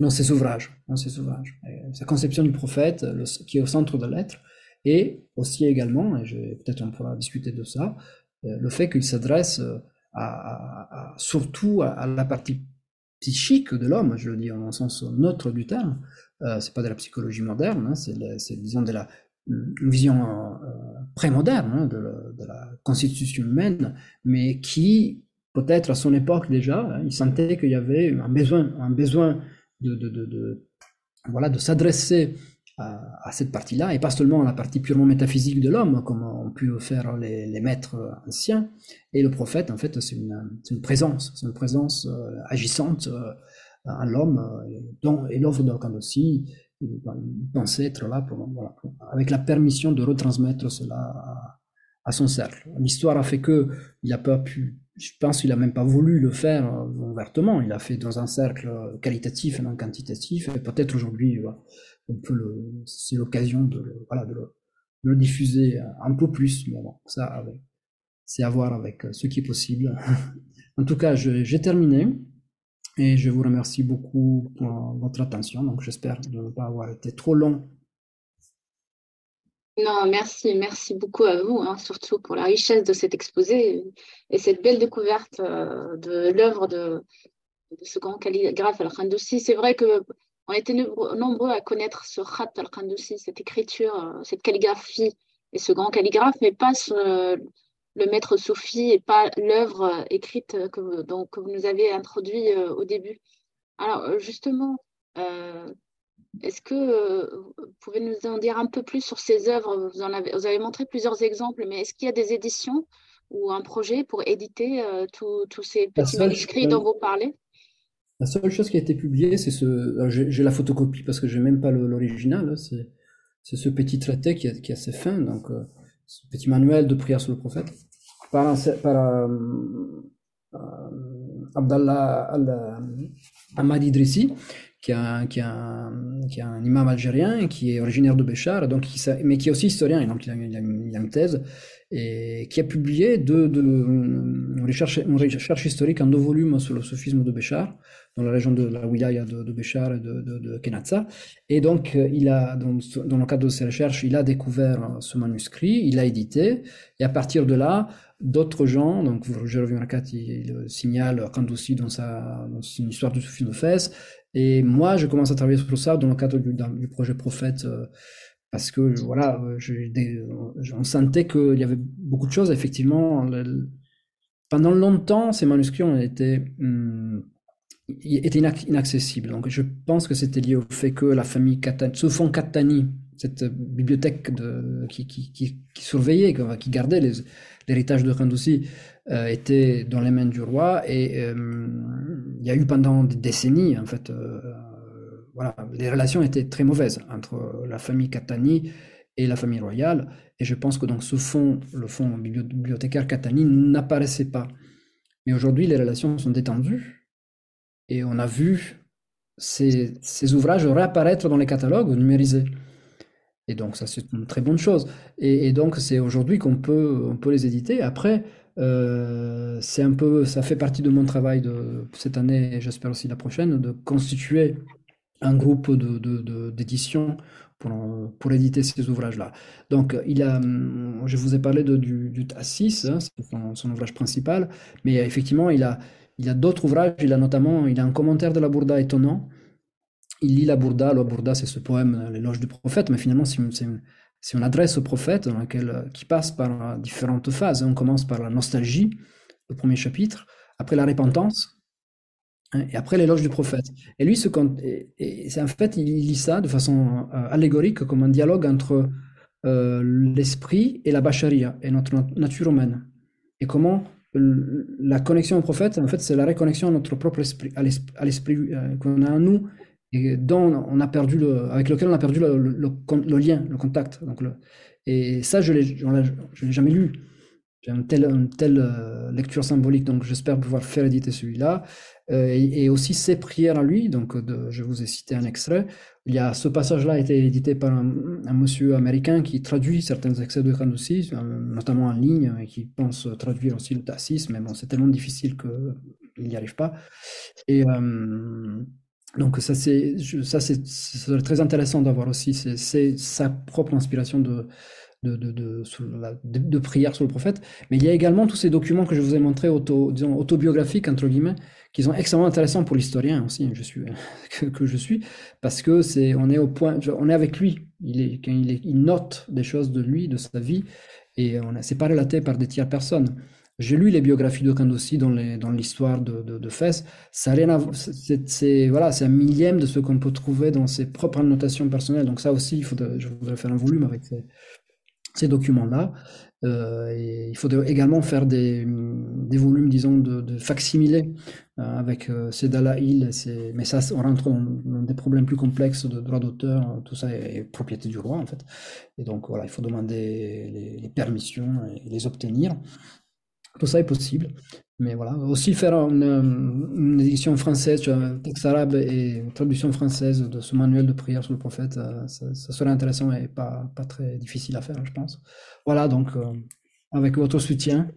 dans ses ouvrages. Dans ses ouvrages. sa conception du prophète, qui est au centre de l'être, et aussi également, et peut-être on pourra discuter de ça, euh, le fait qu'il s'adresse euh, à, surtout à, la partie psychique de l'homme, je le dis en sens neutre du terme, euh, c'est pas de la psychologie moderne, hein, c'est disons de la une vision euh, prémoderne hein, de, la constitution humaine, mais qui peut-être à son époque déjà, hein, il sentait qu'il y avait un besoin, un besoin de, voilà, de s'adresser à, cette partie-là, et pas seulement à la partie purement métaphysique de l'homme, comme ont pu faire les, maîtres anciens. Et le prophète, en fait, c'est une, présence, c'est une présence euh, agissante euh, en l'homme, euh, dont, et l'œuvre aussi, il, pensait être là pour, voilà, avec la permission de retransmettre cela à, son cercle. L'histoire a fait que il n'a pas pu, je pense qu'il n'a même pas voulu le faire ouvertement, il a fait dans un cercle qualitatif et non quantitatif, et peut-être aujourd'hui, le, c'est l'occasion de le diffuser un peu plus, mais bon, ça, c'est à voir avec ce qui est possible. en tout cas, j'ai terminé et je vous remercie beaucoup pour votre attention. Donc, j'espère ne pas avoir été trop long. Non, merci, merci beaucoup à vous, hein, surtout pour la richesse de cet exposé et cette belle découverte euh, de l'œuvre de, ce grand calligraphe Al-Khandoussi. C'est vrai que on était nombreux à connaître ce Khat al-Khandoussi, cette écriture, euh, cette calligraphie et ce grand calligraphe, mais pas ce, le maître Soufi et pas l'œuvre euh, écrite que, donc, que vous nous avez introduit euh, au début. Alors justement, euh, est-ce que vous pouvez nous en dire un peu plus sur ces œuvres? Vous, en avez, vous avez montré plusieurs exemples, mais est-ce qu'il y a des éditions ou un projet pour éditer euh, tous ces petits manuscrits dont vous parlez? La seule chose qui a été publiée, c'est ce. J'ai la photocopie parce que j'ai même pas l'original. Hein, c'est ce petit traité qui, est assez fin, donc euh, ce petit manuel de prière sur le prophète. Par, euh, euh, Abdallah Ahmad Idrissi, qui est, un, imam algérien qui est originaire de Béchar, donc mais qui est aussi historien, il il a une thèse et qui a publié de, de, une, recherche, une, recherche, historique en deux volumes sur le soufisme de Béchar, dans la région de la wilaya de, de Béchar et de, de, Kenatsa. Et donc, euh, il a, dans, le cadre de ses recherches, il a découvert euh, ce manuscrit, il l'a édité, et à partir de là, d'autres gens, donc reviens à il, il signale Kandoussi dans, dans une histoire du soufisme de Fès, et moi, je commence à travailler sur ça dans le cadre du, projet Prophète. Euh, parce que voilà, je, on sentait qu'il y avait beaucoup de choses. Effectivement, pendant longtemps, ces manuscrits ont été, hum, étaient inaccessibles. Donc, je pense que c'était lié au fait que la famille Catani, fond Catani, cette bibliothèque qui, surveillait, qui gardait l'héritage de Khandousi, euh, était dans les mains du roi et euh, il y a eu pendant des décennies, en fait, euh, voilà, les relations étaient très mauvaises entre la famille Catani et la famille royale. Et je pense que dans ce fonds, le fonds bibliothécaire Catani n'apparaissait pas. Mais aujourd'hui, les relations sont détendues et on a vu ces, ouvrages réapparaître dans les catalogues numérisés. Et donc ça c'est une très bonne chose. Et, et donc c'est aujourd'hui qu'on peut, on peut les éditer. Après, euh, c'est un peu, ça fait partie de mon travail de cette année et j'espère aussi la prochaine, de constituer un groupe de, de, d'édition pour, pour éditer ces ouvrages-là. Donc il a, je vous ai parlé de, du, du Tassis, hein, son, ouvrage principal, mais effectivement il a, il a d'autres ouvrages. Il a notamment, il a un commentaire de la Bourda étonnant il lit la Bourda. La Bourda, c'est ce poème, l'éloge du prophète, mais finalement, c'est une, adresse au prophète dans laquelle, qui passe par différentes phases. On commence par la nostalgie, le premier chapitre, après la repentance, et après l'éloge du prophète. Et lui, c'est en fait, il lit ça de façon euh, allégorique, comme un dialogue entre euh, l'esprit et la bacharia, et notre nature humaine. Et comment la connexion au prophète, en fait, c'est la reconnexion à notre propre esprit, à l'esprit euh, qu'on a en nous et dont on a perdu avec lequel on a perdu le, lien, le contact. Donc et ça, je ne l'ai jamais lu. J'ai une telle, une telle euh, lecture symbolique, donc j'espère pouvoir faire éditer celui-là. Euh, et, aussi ses prières à lui, donc de, je vous ai cité un extrait. Il y a ce passage-là a été édité par un, monsieur américain qui traduit certains excès de Kandousi, euh, notamment en ligne, et qui pense traduire aussi le Tassis, mais bon, c'est tellement difficile qu'il n'y arrive pas. Et donc ça c'est ça c'est très intéressant d'avoir aussi c'est sa propre inspiration de de, prière sur le prophète, mais il y a également tous ces documents que je vous ai montrés autobiographiques entre guillemets, qui sont extrêmement intéressants pour l'historien aussi, je suis que, que, je suis, parce que c'est on est au point, on est avec lui, il est, il, est, il note des choses de lui, de sa vie, et on c'est pas relaté par des tiers personnes. J'ai lu les biographies de Kandossi dans l'histoire dans de, de, de Fès. Ça rien c'est voilà, c'est un millième de ce qu'on peut trouver dans ses propres annotations personnelles. Donc ça aussi, il faut je voudrais faire un volume avec ces, ces documents-là. Euh, il faut également faire des, des volumes, disons, de, facsimilés euh, avec euh, ces Dalaïl, mais ça, on rentre dans, des problèmes plus complexes de droit d'auteur, tout ça est, propriété du roi, en fait. Et donc, voilà, il faut demander les permissions et les obtenir. Tout ça est possible. Mais voilà, aussi faire une, édition française, texte arabe et une traduction française de ce manuel de prière sur le prophète, euh, ça, serait intéressant et pas, pas très difficile à faire, je pense. Voilà, donc euh, avec votre soutien.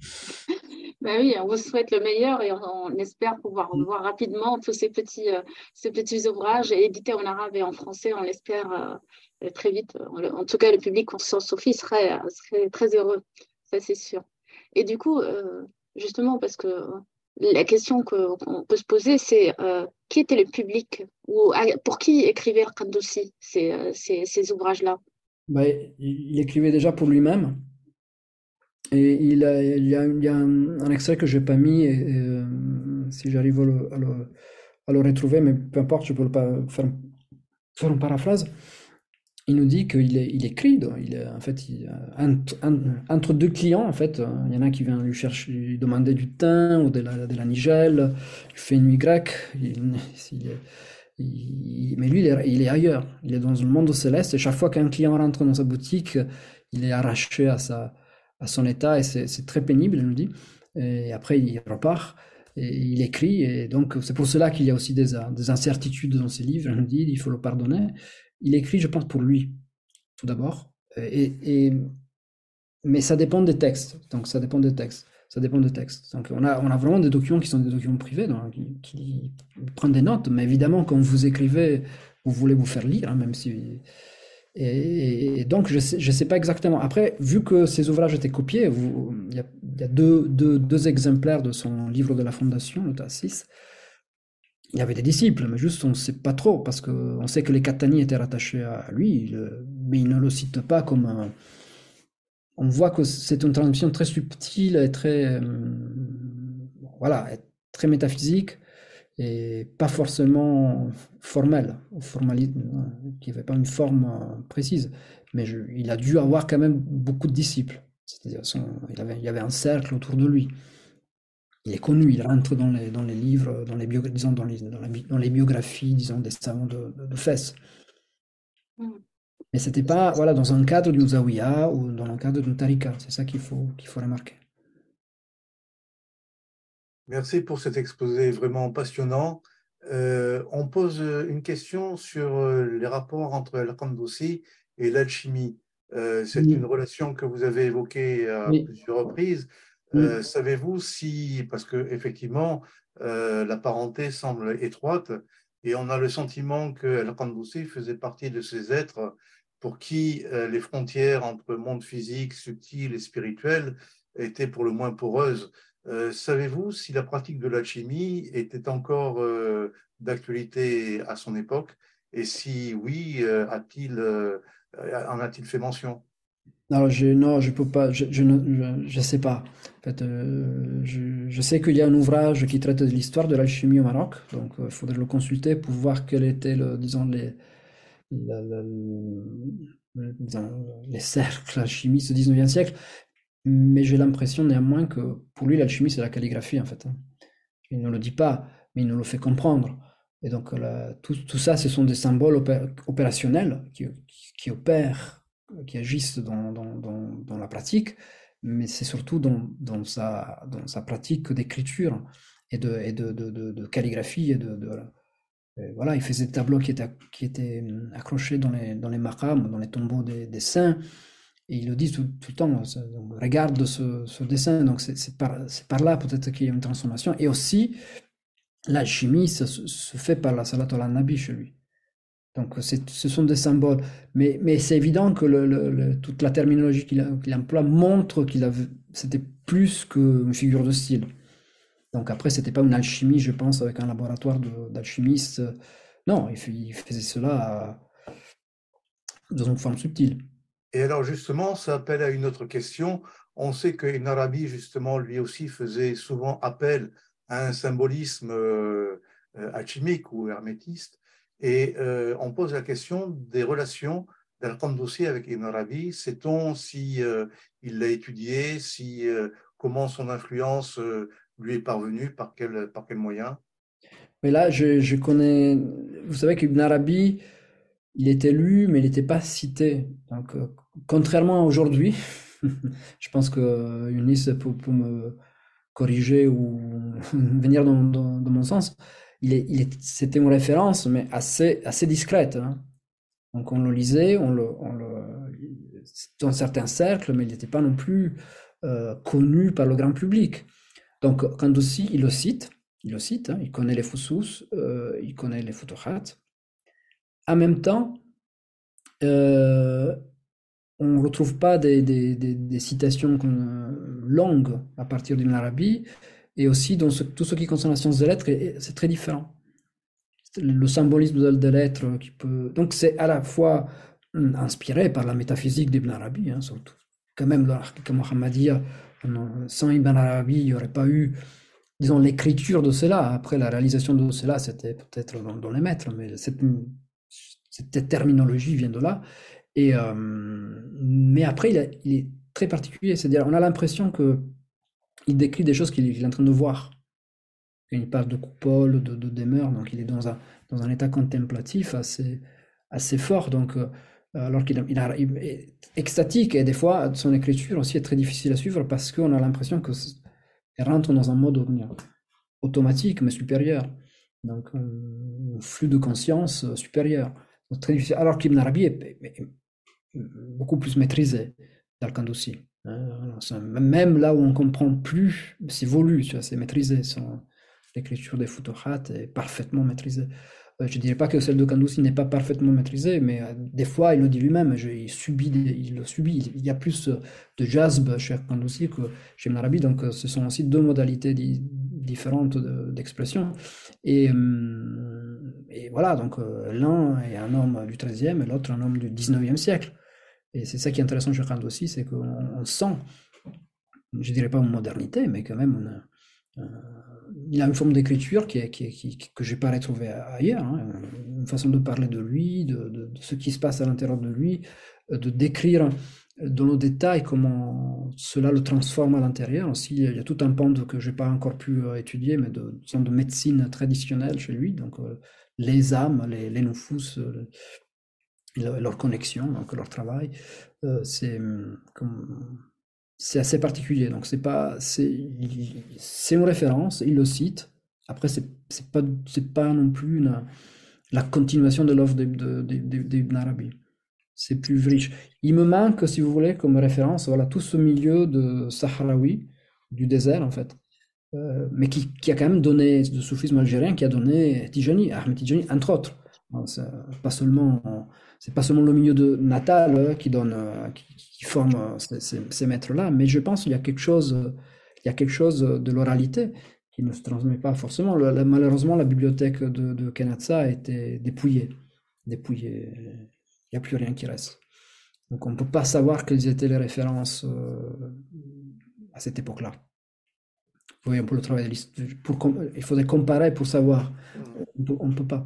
Ben oui, on vous souhaite le meilleur et on, espère pouvoir voir rapidement tous ces petits, euh, ces petits ouvrages édités en arabe et en français. On l'espère très vite. En, tout cas, le public sans Sophie serait, serait très heureux, ça c'est sûr. Et du coup, euh, justement, parce que la question qu'on peut se poser, c'est euh, qui était le public ou pour qui écrivait ces, euh, ces, ces ouvrages-là? Bah, Il écrivait déjà pour lui-même. Et il, y a, un, extrait que je n'ai pas mis, si j'arrive à le, retrouver, mais peu importe, je peux pas faire, faire une paraphrase il nous dit qu'il il écrit, il est, en fait, il, entre deux clients, en fait, il y en a qui vient lui chercher, demander du thym ou de la, de la nigelle, il fait une nuit grecque, mais lui, il est, il est, ailleurs, il est dans un monde céleste, et chaque fois qu'un client rentre dans sa boutique, il est arraché à, sa, à son état, et c'est très pénible, il nous dit, et après il repart, et il écrit, et donc c'est pour cela qu'il y a aussi des, des incertitudes dans ses livres, il nous dit, il faut le pardonner, il écrit, je pense, pour lui, tout d'abord. Et, mais ça dépend des textes. Donc, ça dépend des textes. Ça dépend des textes. Donc, on a, on a vraiment des documents qui sont des documents privés, donc, qui, prennent des notes. Mais évidemment, quand vous écrivez, vous voulez vous faire lire, hein, même si. Et, donc, je ne sais, pas exactement. Après, vu que ces ouvrages étaient copiés, il y a, deux, deux, deux, exemplaires de son livre de la Fondation, le TAS6 il y avait des disciples, mais juste on ne sait pas trop, parce qu'on sait que les Catani étaient rattachés à lui, mais il ne le cite pas comme... on voit que c'est une transmission très subtile et très... Euh, voilà, très métaphysique, et pas forcément formelle, qui n'avait pas une forme euh, précise. Mais il a dû avoir quand même beaucoup de disciples. C'est-à-dire, il, il y avait un cercle autour de lui. Il est connu, il rentre dans les, dans les livres, dans les, disons, dans, les, dans, les biographies, disons, des savants de, de, Fès. Mm. Mais c'était pas voilà, dans un cadre d'une zawiya ou dans le cadre d'une tarika. C'est ça qu'il faut, qu'il faut remarquer. Merci pour cet exposé vraiment passionnant. Euh, on pose une question sur euh, les rapports entre al-Qandoussi et l'alchimie. Euh, c'est une relation que vous avez évoquée à plusieurs reprises. Savez-vous si, parce que effectivement, la parenté semble étroite et on a le sentiment que al-Qandoussi faisait partie de ces êtres pour qui les frontières entre monde physique, subtil et spirituel étaient pour le moins poreuses. Euh, savez-vous si la pratique de l'alchimie était encore euh, d'actualité à son époque Et si oui, euh, a-t-il, en a-t-il fait mention? Non, je, non, peux pas, je, ne sais pas. En fait, je, je, sais qu'il y a un ouvrage qui traite de l'histoire de l'alchimie au Maroc, donc il faudrait le consulter pour voir quels étaient, le, disons, les, les cercles alchimistes du 19e siècle. Mais j'ai l'impression néanmoins que pour lui, l'alchimie, c'est la calligraphie, en fait. Hein. Il ne le dit pas, mais il nous le fait comprendre. Et donc, tout, ça, ce sont des symboles opérationnels qui, opèrent, qui agissent dans, dans, dans, la pratique, mais c'est surtout dans, sa, dans sa pratique d'écriture et, de, et de, de, de, calligraphie. Et de, voilà, il faisait des tableaux qui étaient, qui étaient hum, accrochés dans les, dans les maqams, dans les tombeaux des, des saints. Et ils le disent tout, le temps, regarde ce, dessin, donc c'est par, par, là peut-être qu'il y a une transformation. Et aussi, l'alchimie se, se, fait par la salat al-nabi chez lui. Donc ce sont des symboles. Mais, c'est évident que toute la terminologie qu'il emploie montre qu'il c'était plus qu'une figure de style. Donc après, c'était pas une alchimie, je pense, avec un laboratoire d'alchimistes. Non, il, faisait cela dans une forme subtile. Et alors justement, ça appelle à une autre question. On sait qu'Ibn Arabi, justement, lui aussi faisait souvent appel à un symbolisme euh, euh, alchimique ou hermétiste. Et euh, on pose la question des relations d'Al-Qandoussi avec Ibn Arabi. Sait-on si il l'a étudié, si, comment son influence lui est parvenue, par quel, par quel moyen? Mais là, je, connais. Vous savez qu'Ibn Arabi, il était lu, mais il n'était pas cité. Donc, euh, contrairement à aujourd'hui, je pense que Yunis peut, me corriger ou venir dans, mon sens. C'était une référence, mais assez, discrète. Hein. Donc, on le lisait, on le, on le, dans certains cercles, mais il n'était pas non plus euh, connu par le grand public. Donc, quand aussi il le cite, il le cite, hein, il connaît les Foussous, euh, il connaît les Futuhat, en même temps, euh, on ne retrouve pas des, citations longues à partir d'une Arabie, et aussi dans tout ce qui concerne la science des lettres, c'est très différent. Le symbolisme des lettres qui peut. Donc c'est à la fois hum, inspiré par la métaphysique d'Ibn Arabi, hein, surtout. Quand même, l'archique Mohammedia, sans Ibn Arabi, il n'y aurait pas eu, disons, l'écriture de cela. Après, la réalisation de cela, c'était peut-être dans, les maîtres, mais c'est une cette terminologie vient de là. Et, euh, mais après, il, est très particulier. C'est-à-dire, on a l'impression que il décrit des choses qu'il est en train de voir. Il parle de coupole, de, de demeure, donc il est dans un, dans un état contemplatif assez, assez fort. Donc, euh, alors qu'il est extatique et des fois son écriture aussi est très difficile à suivre parce qu'on a l'impression que rentre dans un mode automatique mais supérieur. Donc, un flux de conscience supérieur très difficile. Alors qu'Ibn Arabi est, beaucoup plus maîtrisé d'Al-Kandoussi. Hein. Même là où on comprend plus, c'est voulu, c'est maîtrisé. L'écriture des Futuhat est parfaitement maîtrisée. Euh, je ne dirais pas que celle de Kandoussi n'est pas parfaitement maîtrisée, mais euh, des fois, il le dit lui-même, il, il le subit. Il y a plus de jazb chez Kandoussi que chez Ibn Arabi, donc euh, ce sont aussi deux modalités différentes d'expression. Et, voilà, donc l'un est un homme du XIIIe et l'autre un homme du XIXe siècle. Et c'est ça qui est intéressant chez Kandoussi, c'est qu'on sent, je dirais pas une modernité, mais quand même il a une forme d'écriture qui, que je n'ai pas retrouvé ailleurs, hein. une façon de parler de lui, de, ce qui se passe à l'intérieur de lui, euh, de décrire dans le détail comment cela le transforme à l'intérieur. Aussi, il y a tout un pan que je n'ai pas encore pu euh, étudier, mais de, de médecine traditionnelle chez lui. Donc, euh, les âmes, les, les nufus, euh, leur connexion, donc leur travail, c'est c'est assez particulier. Donc, c'est pas, c'est une référence, il le cite. Après, c'est pas, pas non plus la continuation de l'œuvre d'Ibn Arabi c'est plus riche. Il me manque, si vous voulez, comme référence, voilà, tout ce milieu de Sahraoui, du désert en fait, euh, mais qui, a quand même donné, le soufisme algérien, qui a donné Tijani, Ahmed Tijani, entre autres. Pas seulement, c'est pas seulement le milieu de natal euh, qui donne, euh, qui, forme ces, maîtres-là, mais je pense qu'il y a quelque chose, il y a quelque chose de l'oralité qui ne se transmet pas forcément. malheureusement, la bibliothèque de, de Kenatsa a été dépouillée, dépouillée il n'y a plus rien qui reste. Donc on ne peut pas savoir quelles étaient les références euh, à cette époque-là. On peut le travailler. Pour, il faudrait comparer pour savoir. On ne peut pas.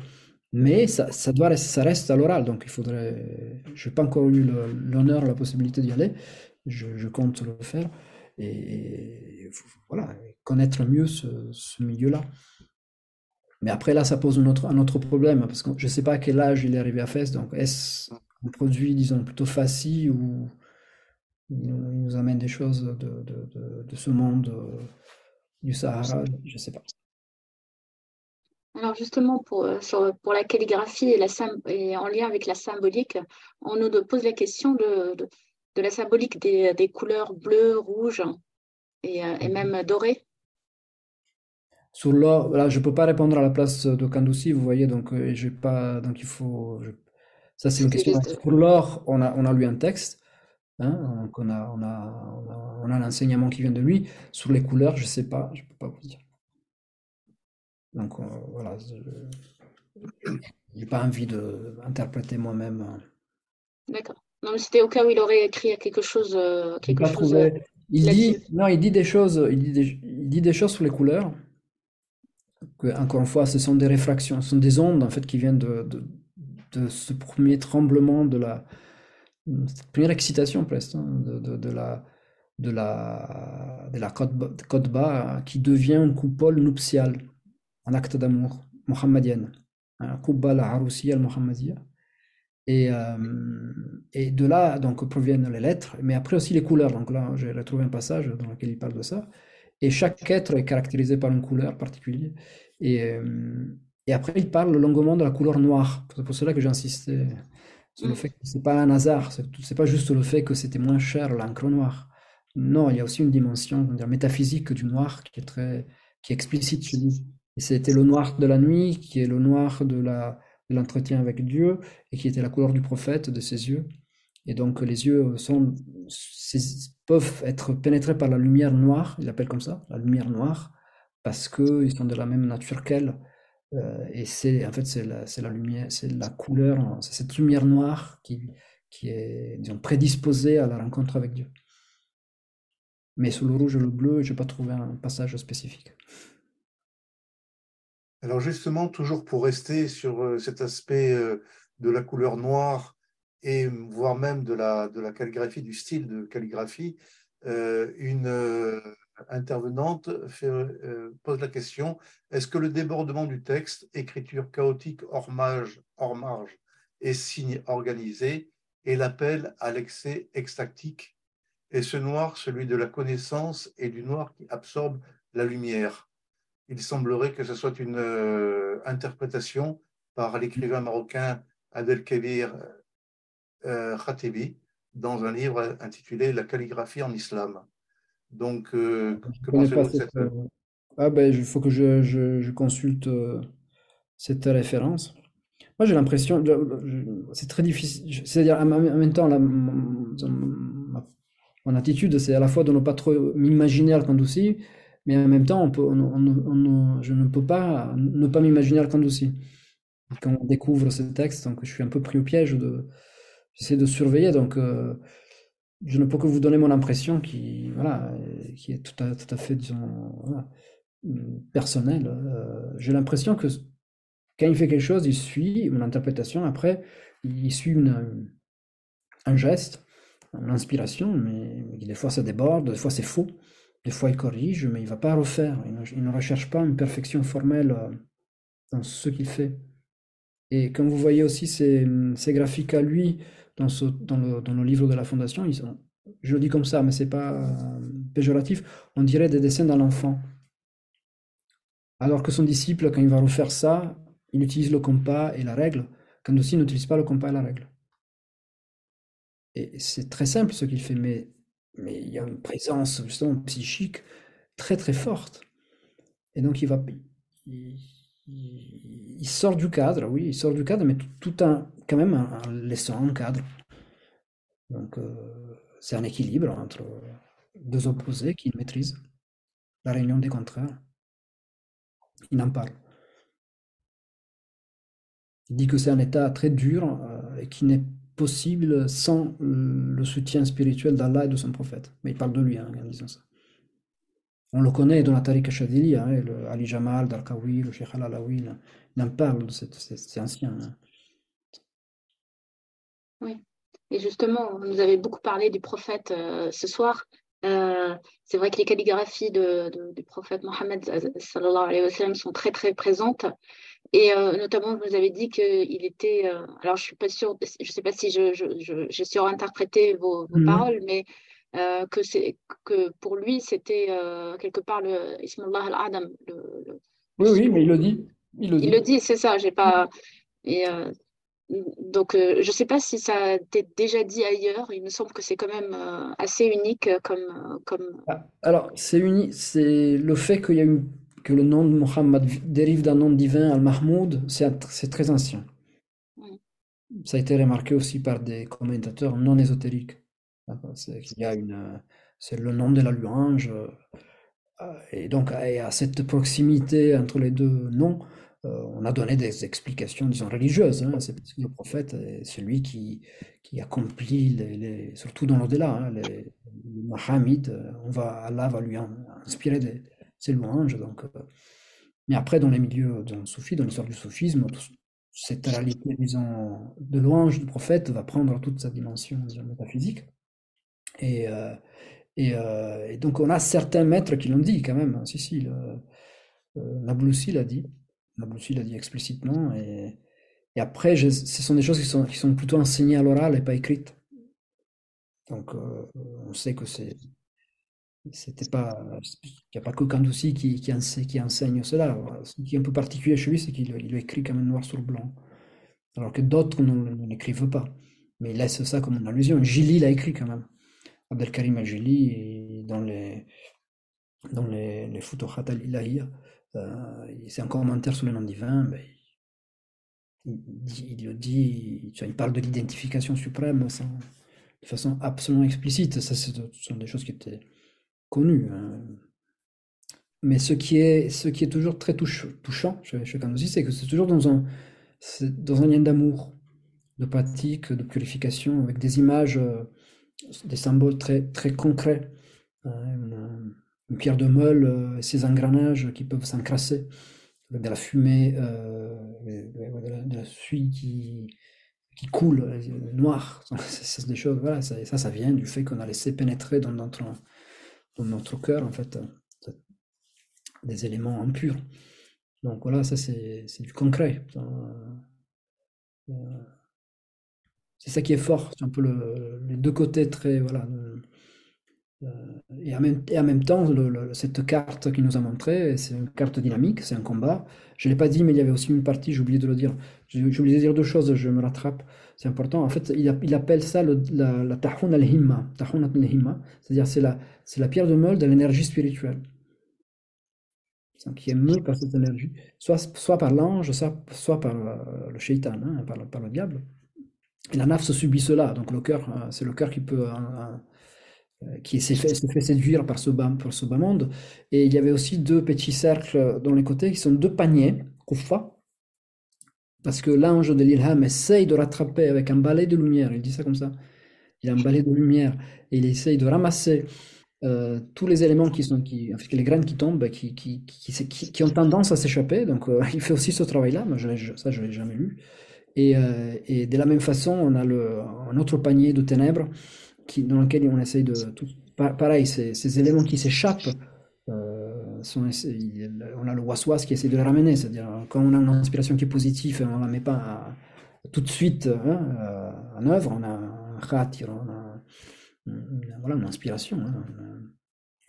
Mais ça, ça, doit ça reste à l'oral, donc il faudrait. Je n'ai pas encore eu l'honneur, la possibilité d'y aller. Je, compte le faire. Et, voilà, connaître mieux ce, milieu-là. Mais après, là, ça pose un autre, un autre problème, parce que je ne sais pas à quel âge il est arrivé à Fès. Donc, est-ce un produit, disons, plutôt facile ou il nous amène des choses de, de, ce monde euh, du Sahara? Je ne sais pas. Alors justement, pour, euh, pour la calligraphie et, la, et en lien avec la symbolique, on nous pose la question de, de la symbolique des, des, couleurs bleues, rouges et, euh, et mhm. même dorées. Sur l'or, là, je peux pas répondre à la place de Kandoussi, vous voyez, donc euh, j'ai pas, donc il faut. Ça, c'est une question. Pour l'or, on a, on a lu un texte, hein, donc on a, on a, on a, l'enseignement qui vient de lui. Sur les couleurs, je sais pas, je peux pas vous dire. Donc euh, voilà, je n'ai pas envie d'interpréter moi-même. Hein. D'accord. Non, mais c'était au cas où il aurait écrit quelque chose. Euh, quelque chose il dit, non, il dit des choses, il dit des, il dit des choses sur les couleurs encore une fois, ce sont des réfractions, ce sont des ondes en fait qui viennent de, de, ce premier tremblement de la cette première excitation presque hein, de, de, la de la de la côte bas qui devient une coupole nuptiale, un acte d'amour mohammedienne, un kubba al mohammedia. Et, euh, et de là donc proviennent les lettres, mais après aussi les couleurs. Donc là, j'ai retrouvé un passage dans lequel il parle de ça. Et chaque être est caractérisé par une couleur particulière. Et, euh, et après, il parle longuement de la couleur noire. C'est pour cela que j'ai insisté sur le mm. fait que ce n'est pas un hasard. Ce n'est pas juste le fait que c'était moins cher l'encre noire. Non, il y a aussi une dimension dire, métaphysique du noir qui est très qui est explicite chez lui. Et c'était le noir de la nuit, qui est le noir de l'entretien avec Dieu, et qui était la couleur du prophète, de ses yeux. Et donc les yeux peuvent être pénétrés par la lumière noire, il l'appelle comme ça, la lumière noire, parce qu'ils sont de la même nature qu'elle. Euh, et c'est en fait c'est la couleur, c'est cette lumière noire qui, qui est disons, prédisposée à la rencontre avec Dieu. Mais sous le rouge et le bleu, je n'ai pas trouvé un passage spécifique. Alors justement, toujours pour rester sur euh, cet aspect euh, de la couleur noire et voire même de la, calligraphie, du style de calligraphie, euh, une intervenante pose la question est-ce que le débordement du texte, écriture chaotique hors marge, hors marge et signe organisé, est l'appel à l'excès extactique? Et ce noir, celui de la connaissance et du noir qui absorbe la lumière Il semblerait que ce soit une interprétation par l'écrivain marocain Adel Kebir euh, Khatibi dans un livre intitulé La calligraphie en islam. Donc, euh, que pensez-vous de cette... Euh, ah ben, il faut que je, je, consulte cette référence. Moi, j'ai l'impression, c'est très difficile. C'est-à-dire, en même temps, mon, attitude, c'est à la fois de ne pas trop m'imaginer Al-Kandousi, mais en même temps, on je ne peux pas ne pas m'imaginer Al-Kandousi. Quand on découvre ce texte, donc je suis un peu pris au piège de, j'essaie de surveiller. Donc, euh, je ne peux que vous donner mon impression qui, voilà, qui est tout à, tout à fait, disons, personnelle. Euh, j'ai l'impression que quand il fait quelque chose, il suit mon interprétation. Après, il suit une, un geste l'inspiration, mais des fois ça déborde, des fois c'est faux, des fois il corrige, mais il ne va pas refaire. Il ne, recherche pas une perfection formelle euh, dans ce qu'il fait. Et comme vous voyez aussi ces, graphiques à lui dans, ce, dans, le, livre de la Fondation, je le dis comme ça, mais c'est pas euh, péjoratif, on dirait des dessins d'un enfant. Alors que son disciple, quand il va refaire ça, il utilise le compas et la règle, quand aussi il n'utilise pas le compas et la règle. Et c'est très simple ce qu'il fait, mais, mais il y a une présence justement psychique très très forte. Et donc il sort du cadre, oui, il sort du cadre, mais tout, un, quand même en, laissant un cadre. Donc euh, c'est un équilibre entre deux opposés qu'il maîtrise, la réunion des contraires. Il en parle. Il dit que c'est un état très dur euh, et qui n'est possible sans le soutien spirituel d'Allah et de son prophète. Mais il parle de lui hein, en disant ça. On le connaît dans la Tariqa Shadili, hein, le Ali Jamal, Darkawi, le Sheikh Al-Alawi, il en parle, c'est ancien. Hein. Oui, et justement, vous avez beaucoup parlé du prophète euh, ce soir. Euh, c'est vrai que les calligraphies du prophète Mohammed sont très très présentes. Et euh, notamment, vous avez dit qu'il était. Euh, alors, je suis pas sûre, je ne sais pas si j'ai je, je, surinterprété vos, vos mhm. paroles, mais euh, que, que pour lui, c'était quelque part le Ismallah al-Adam. oui, oui, mais il le dit. Il le dit, c'est ça. J'ai pas. Et, donc, je ne sais pas si ça a été déjà dit ailleurs. Il me semble que c'est quand même assez unique comme. comme... Ah, alors, c'est unique. C'est le fait qu'il y a une que le nom de Mohammed dérive d'un nom divin, Al-Mahmoud, c'est très ancien. Ça a été remarqué aussi par des commentateurs non ésotériques. C'est le nom de la louange. Euh, et donc, à cette proximité entre les deux noms, euh, on a donné des explications, disons, religieuses. Hein. C'est parce que le prophète est celui qui, qui accomplit, les, surtout dans l'au-delà, hein, les, les euh, on va, Allah va lui inspirer des, c'est louange. Donc, euh, mais après, dans les milieux d'un soufi, dans l'histoire du soufisme, cette réalité, disons, de louange du prophète va prendre toute sa dimension métaphysique. Et, euh, euh, et, donc, on a certains maîtres qui l'ont dit quand même. Hein, si, si, le, l'a dit. Nabloussi l'a dit explicitement. Et, et après, ce sont des choses qui sont, qui sont plutôt enseignées à l'oral et pas écrites. Donc, on sait que c'est c'était pas, il n'y a pas que Kandoussi qui, qui, enseigne, qui, enseigne cela. Ce qui est un peu particulier chez lui, c'est qu'il il écrit quand même noir sur blanc, alors que d'autres ne, l'écrivent pas. Mais il laisse ça comme une allusion. Gili l'a écrit quand même. Abdelkarim al-Gili, dans les, dans les, les Futuhat al-Ilahiyya, euh, c'est un commentaire sur le nom divin, il, il, le dit, il parle de l'identification suprême de façon absolument explicite. Ça, ce sont des choses qui étaient connu. Hein. Mais ce qui est, ce qui est toujours très touchant chez, chez c'est que c'est toujours dans un, dans un lien d'amour, de pratique, de purification, avec des images, euh, des symboles très, très concrets. Hein. Une, pierre de meule euh, ses engrenages qui peuvent s'encrasser, de la fumée, euh, de, la, suie qui, qui coule, noire. C'est des choses, voilà, ça, ça, ça vient du fait qu'on a laissé pénétrer dans notre notre cœur, en fait, des éléments impurs. Donc voilà, ça c'est du concret. Euh, c'est ça qui est fort, c'est un peu le, les deux côtés très. Voilà, euh, et, en même, et en même temps, cette carte qu'il nous a montrée, c'est une carte dynamique, c'est un combat. Je ne l'ai pas dit, mais il y avait aussi une partie, j'ai oublié de le dire. J'ai oublié de dire deux choses, je me rattrape. C'est important. En fait, il, appelle ça la, la tahun al-himma. C'est-à-dire, c'est la, c'est la pierre de meule de l'énergie spirituelle. Qui est meule par cette énergie. Soit, par l'ange, soit, soit par euh, le shaitan, hein, par, par, le diable. Et la naf se subit cela. Donc, le cœur, euh, c'est le cœur qui peut. Euh, qui s'est fait, séduire par ce, bas, par ce bas monde. Et il y avait aussi deux petits cercles dans les côtés qui sont deux paniers, kufa, parce que l'ange de l'Ilham essaye de rattraper avec un balai de lumière, il dit ça comme ça, il a un balai de lumière, et il essaye de ramasser euh, tous les éléments qui sont, qui, les graines qui tombent, qui, ont tendance à s'échapper, donc euh, il fait aussi ce travail-là, mais ça je ne l'ai jamais lu. Et, euh, et, de la même façon, on a un autre panier de ténèbres dans lequel on essaye de... Pareil, ces, éléments qui s'échappent, on a le waswas qui essaie de les ramener, c'est-à-dire quand on a une inspiration qui est positive, on ne la met pas tout de suite hein, en œuvre, on a un khatir, a, voilà, une inspiration. Hein,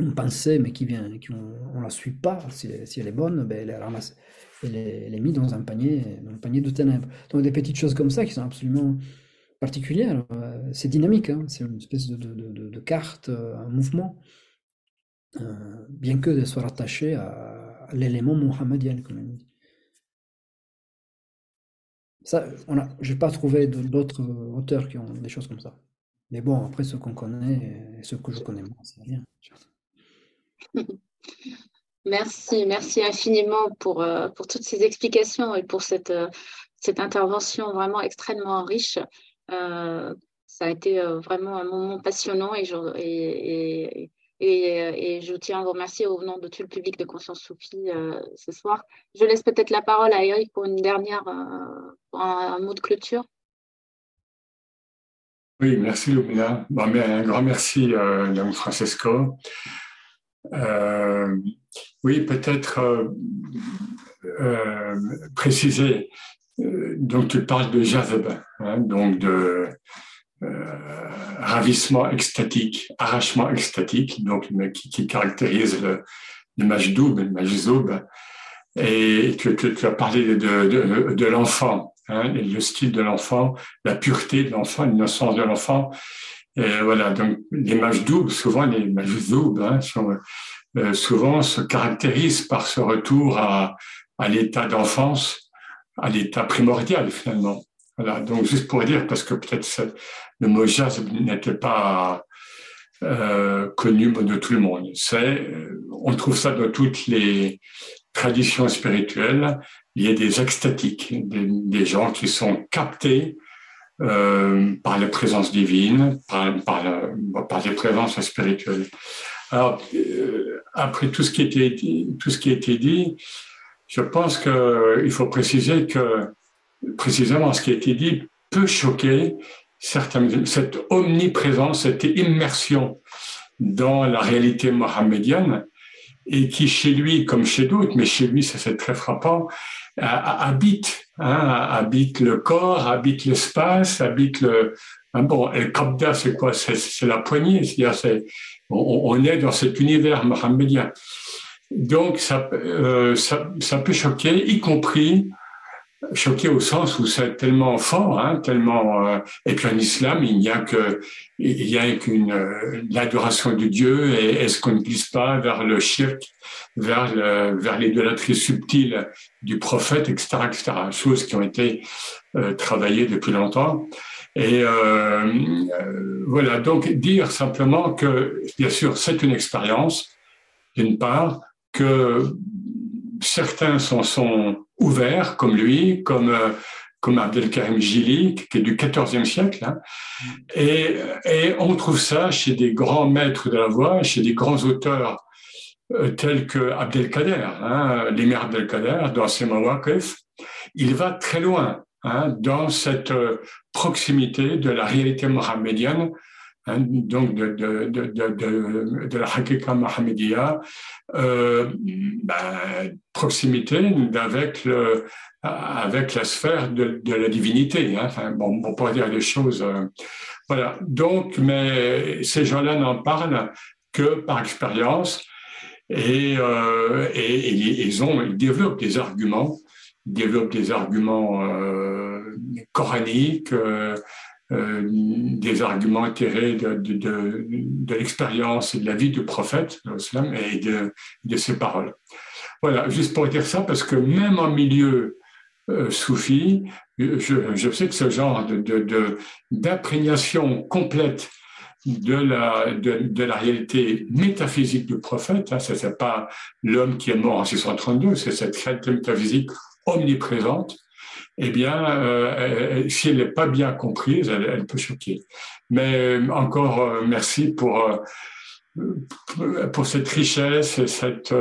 une pensée, mais qui vient, qui on ne la suit pas, si, elle est bonne, ben elle, est ramassée, elle, est, mise dans un panier, dans un panier de ténèbres. Donc des petites choses comme ça qui sont absolument particulières. Euh, c'est dynamique, hein, c'est une espèce de, de, de, carte, euh, un mouvement, euh, bien que soit rattaché à, l'élément mohammedien, comme on dit. Ça, je n'ai pas trouvé d'autres auteurs qui ont des choses comme ça. Mais bon, après, ceux qu'on connaît et ceux que je connais moi, c'est rien. Merci, merci infiniment pour, euh, pour toutes ces explications et pour cette, euh, cette intervention vraiment extrêmement riche. Ça a été vraiment un moment passionnant et je, et, et, je tiens à vous remercier au nom de tout le public de Conscience Sophie ce soir. Je laisse peut-être la parole à Eric pour une dernière, un, mot de clôture. Oui, merci Lumina. un grand merci, euh, Francesco. Euh, oui, peut-être euh, euh, préciser. donc, tu parles de jazb, hein, donc de ravissement extatique, arrachement extatique, donc qui, qui caractérise le, le majdoub, le majzoub. Et tu, tu, as parlé de, de, de l'enfant, hein, le style de l'enfant, la pureté de l'enfant, l'innocence de l'enfant. Et voilà, donc les doubles, souvent les majdoub, hein, euh, souvent se caractérisent par ce retour à, à l'état d'enfance, à l'état primordial finalement. Voilà, donc juste pour dire, parce que peut-être le mot jazz n'était pas euh, connu de tout le monde. Euh, on trouve ça dans toutes les traditions spirituelles. Il y a des extatiques, des, gens qui sont captés euh, par la présence divine, par, par, les présences spirituelles. Alors, après tout ce qui a été tout ce qui a été dit, je pense qu'il faut préciser que précisément ce qui a été dit peut choquer certaines, cette omniprésence, cette immersion dans la réalité mohammedienne et qui chez lui, comme chez d'autres, mais chez lui, ça c'est très frappant, habite, hein, habite le corps, habite l'espace, habite le. Hein, bon, et kabda, c'est quoi? C'est la poignée, c'est-à-dire on, on, est dans cet univers mohammedien. Donc ça, euh, peut choquer, y compris choqué au sens où c'est tellement fort, hein, tellement. Euh, et puis en islam, il n'y a que il y a qu'une euh, l'adoration de Dieu. Et est-ce qu'on ne glisse pas vers le shirk, vers le, vers l'idolâtrie subtile du prophète, etc., etc. Choses qui ont été euh, travaillées depuis longtemps. Et euh, voilà. Donc dire simplement que bien sûr c'est une expérience d'une part que certains s'en sont ouverts, comme lui, comme, euh, comme Abdelkarim Gili, qui est du XIVe siècle. Hein. Et, on trouve ça chez des grands maîtres de la voix, chez des grands auteurs euh, tels que Abdelkader, hein, l'Émir Abdelkader, dans ses. Il va très loin hein, dans cette euh, proximité de la réalité mohammedienne donc de, la Hakika Mohammedia, euh, ben, proximité avec, la sphère de, la divinité. Hein. Bon, on pourrait dire des choses. Euh, voilà. Donc, mais ces gens-là n'en parlent que par expérience et, euh, ils, ils développent des arguments, ils développent des arguments coraniques. Euh, euh, des arguments tirés de, de, l'expérience et de la vie du prophète et de, ses paroles. Voilà, juste pour dire ça, parce que même en milieu euh, soufi, je, sais que ce genre d'imprégnation complète de la, de, la réalité métaphysique du prophète, hein, ce n'est pas l'homme qui est mort en 632, c'est cette réalité métaphysique omniprésente, eh bien, euh, si elle n'est pas bien comprise, elle, peut choquer. Mais euh, encore euh, merci pour, pour cette richesse et cette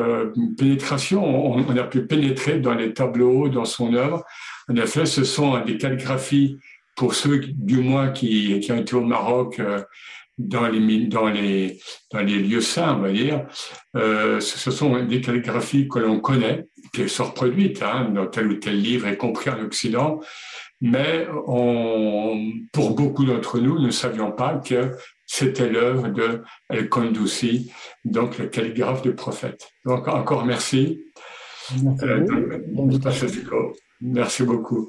pénétration. On, a pu pénétrer dans les tableaux, dans son œuvre. En effet, ce sont des calligraphies, pour ceux du moins qui, qui ont été au Maroc, dans les, dans les, dans les lieux saints, on va dire. Euh, ce sont des calligraphies que l'on connaît, qui sont reproduites hein, dans tel ou tel livre, y compris en Occident, mais on, pour beaucoup d'entre nous, nous ne savions pas que c'était l'œuvre de El Conduci, donc le calligraphe du prophète. Donc encore merci. Merci, euh, merci beaucoup.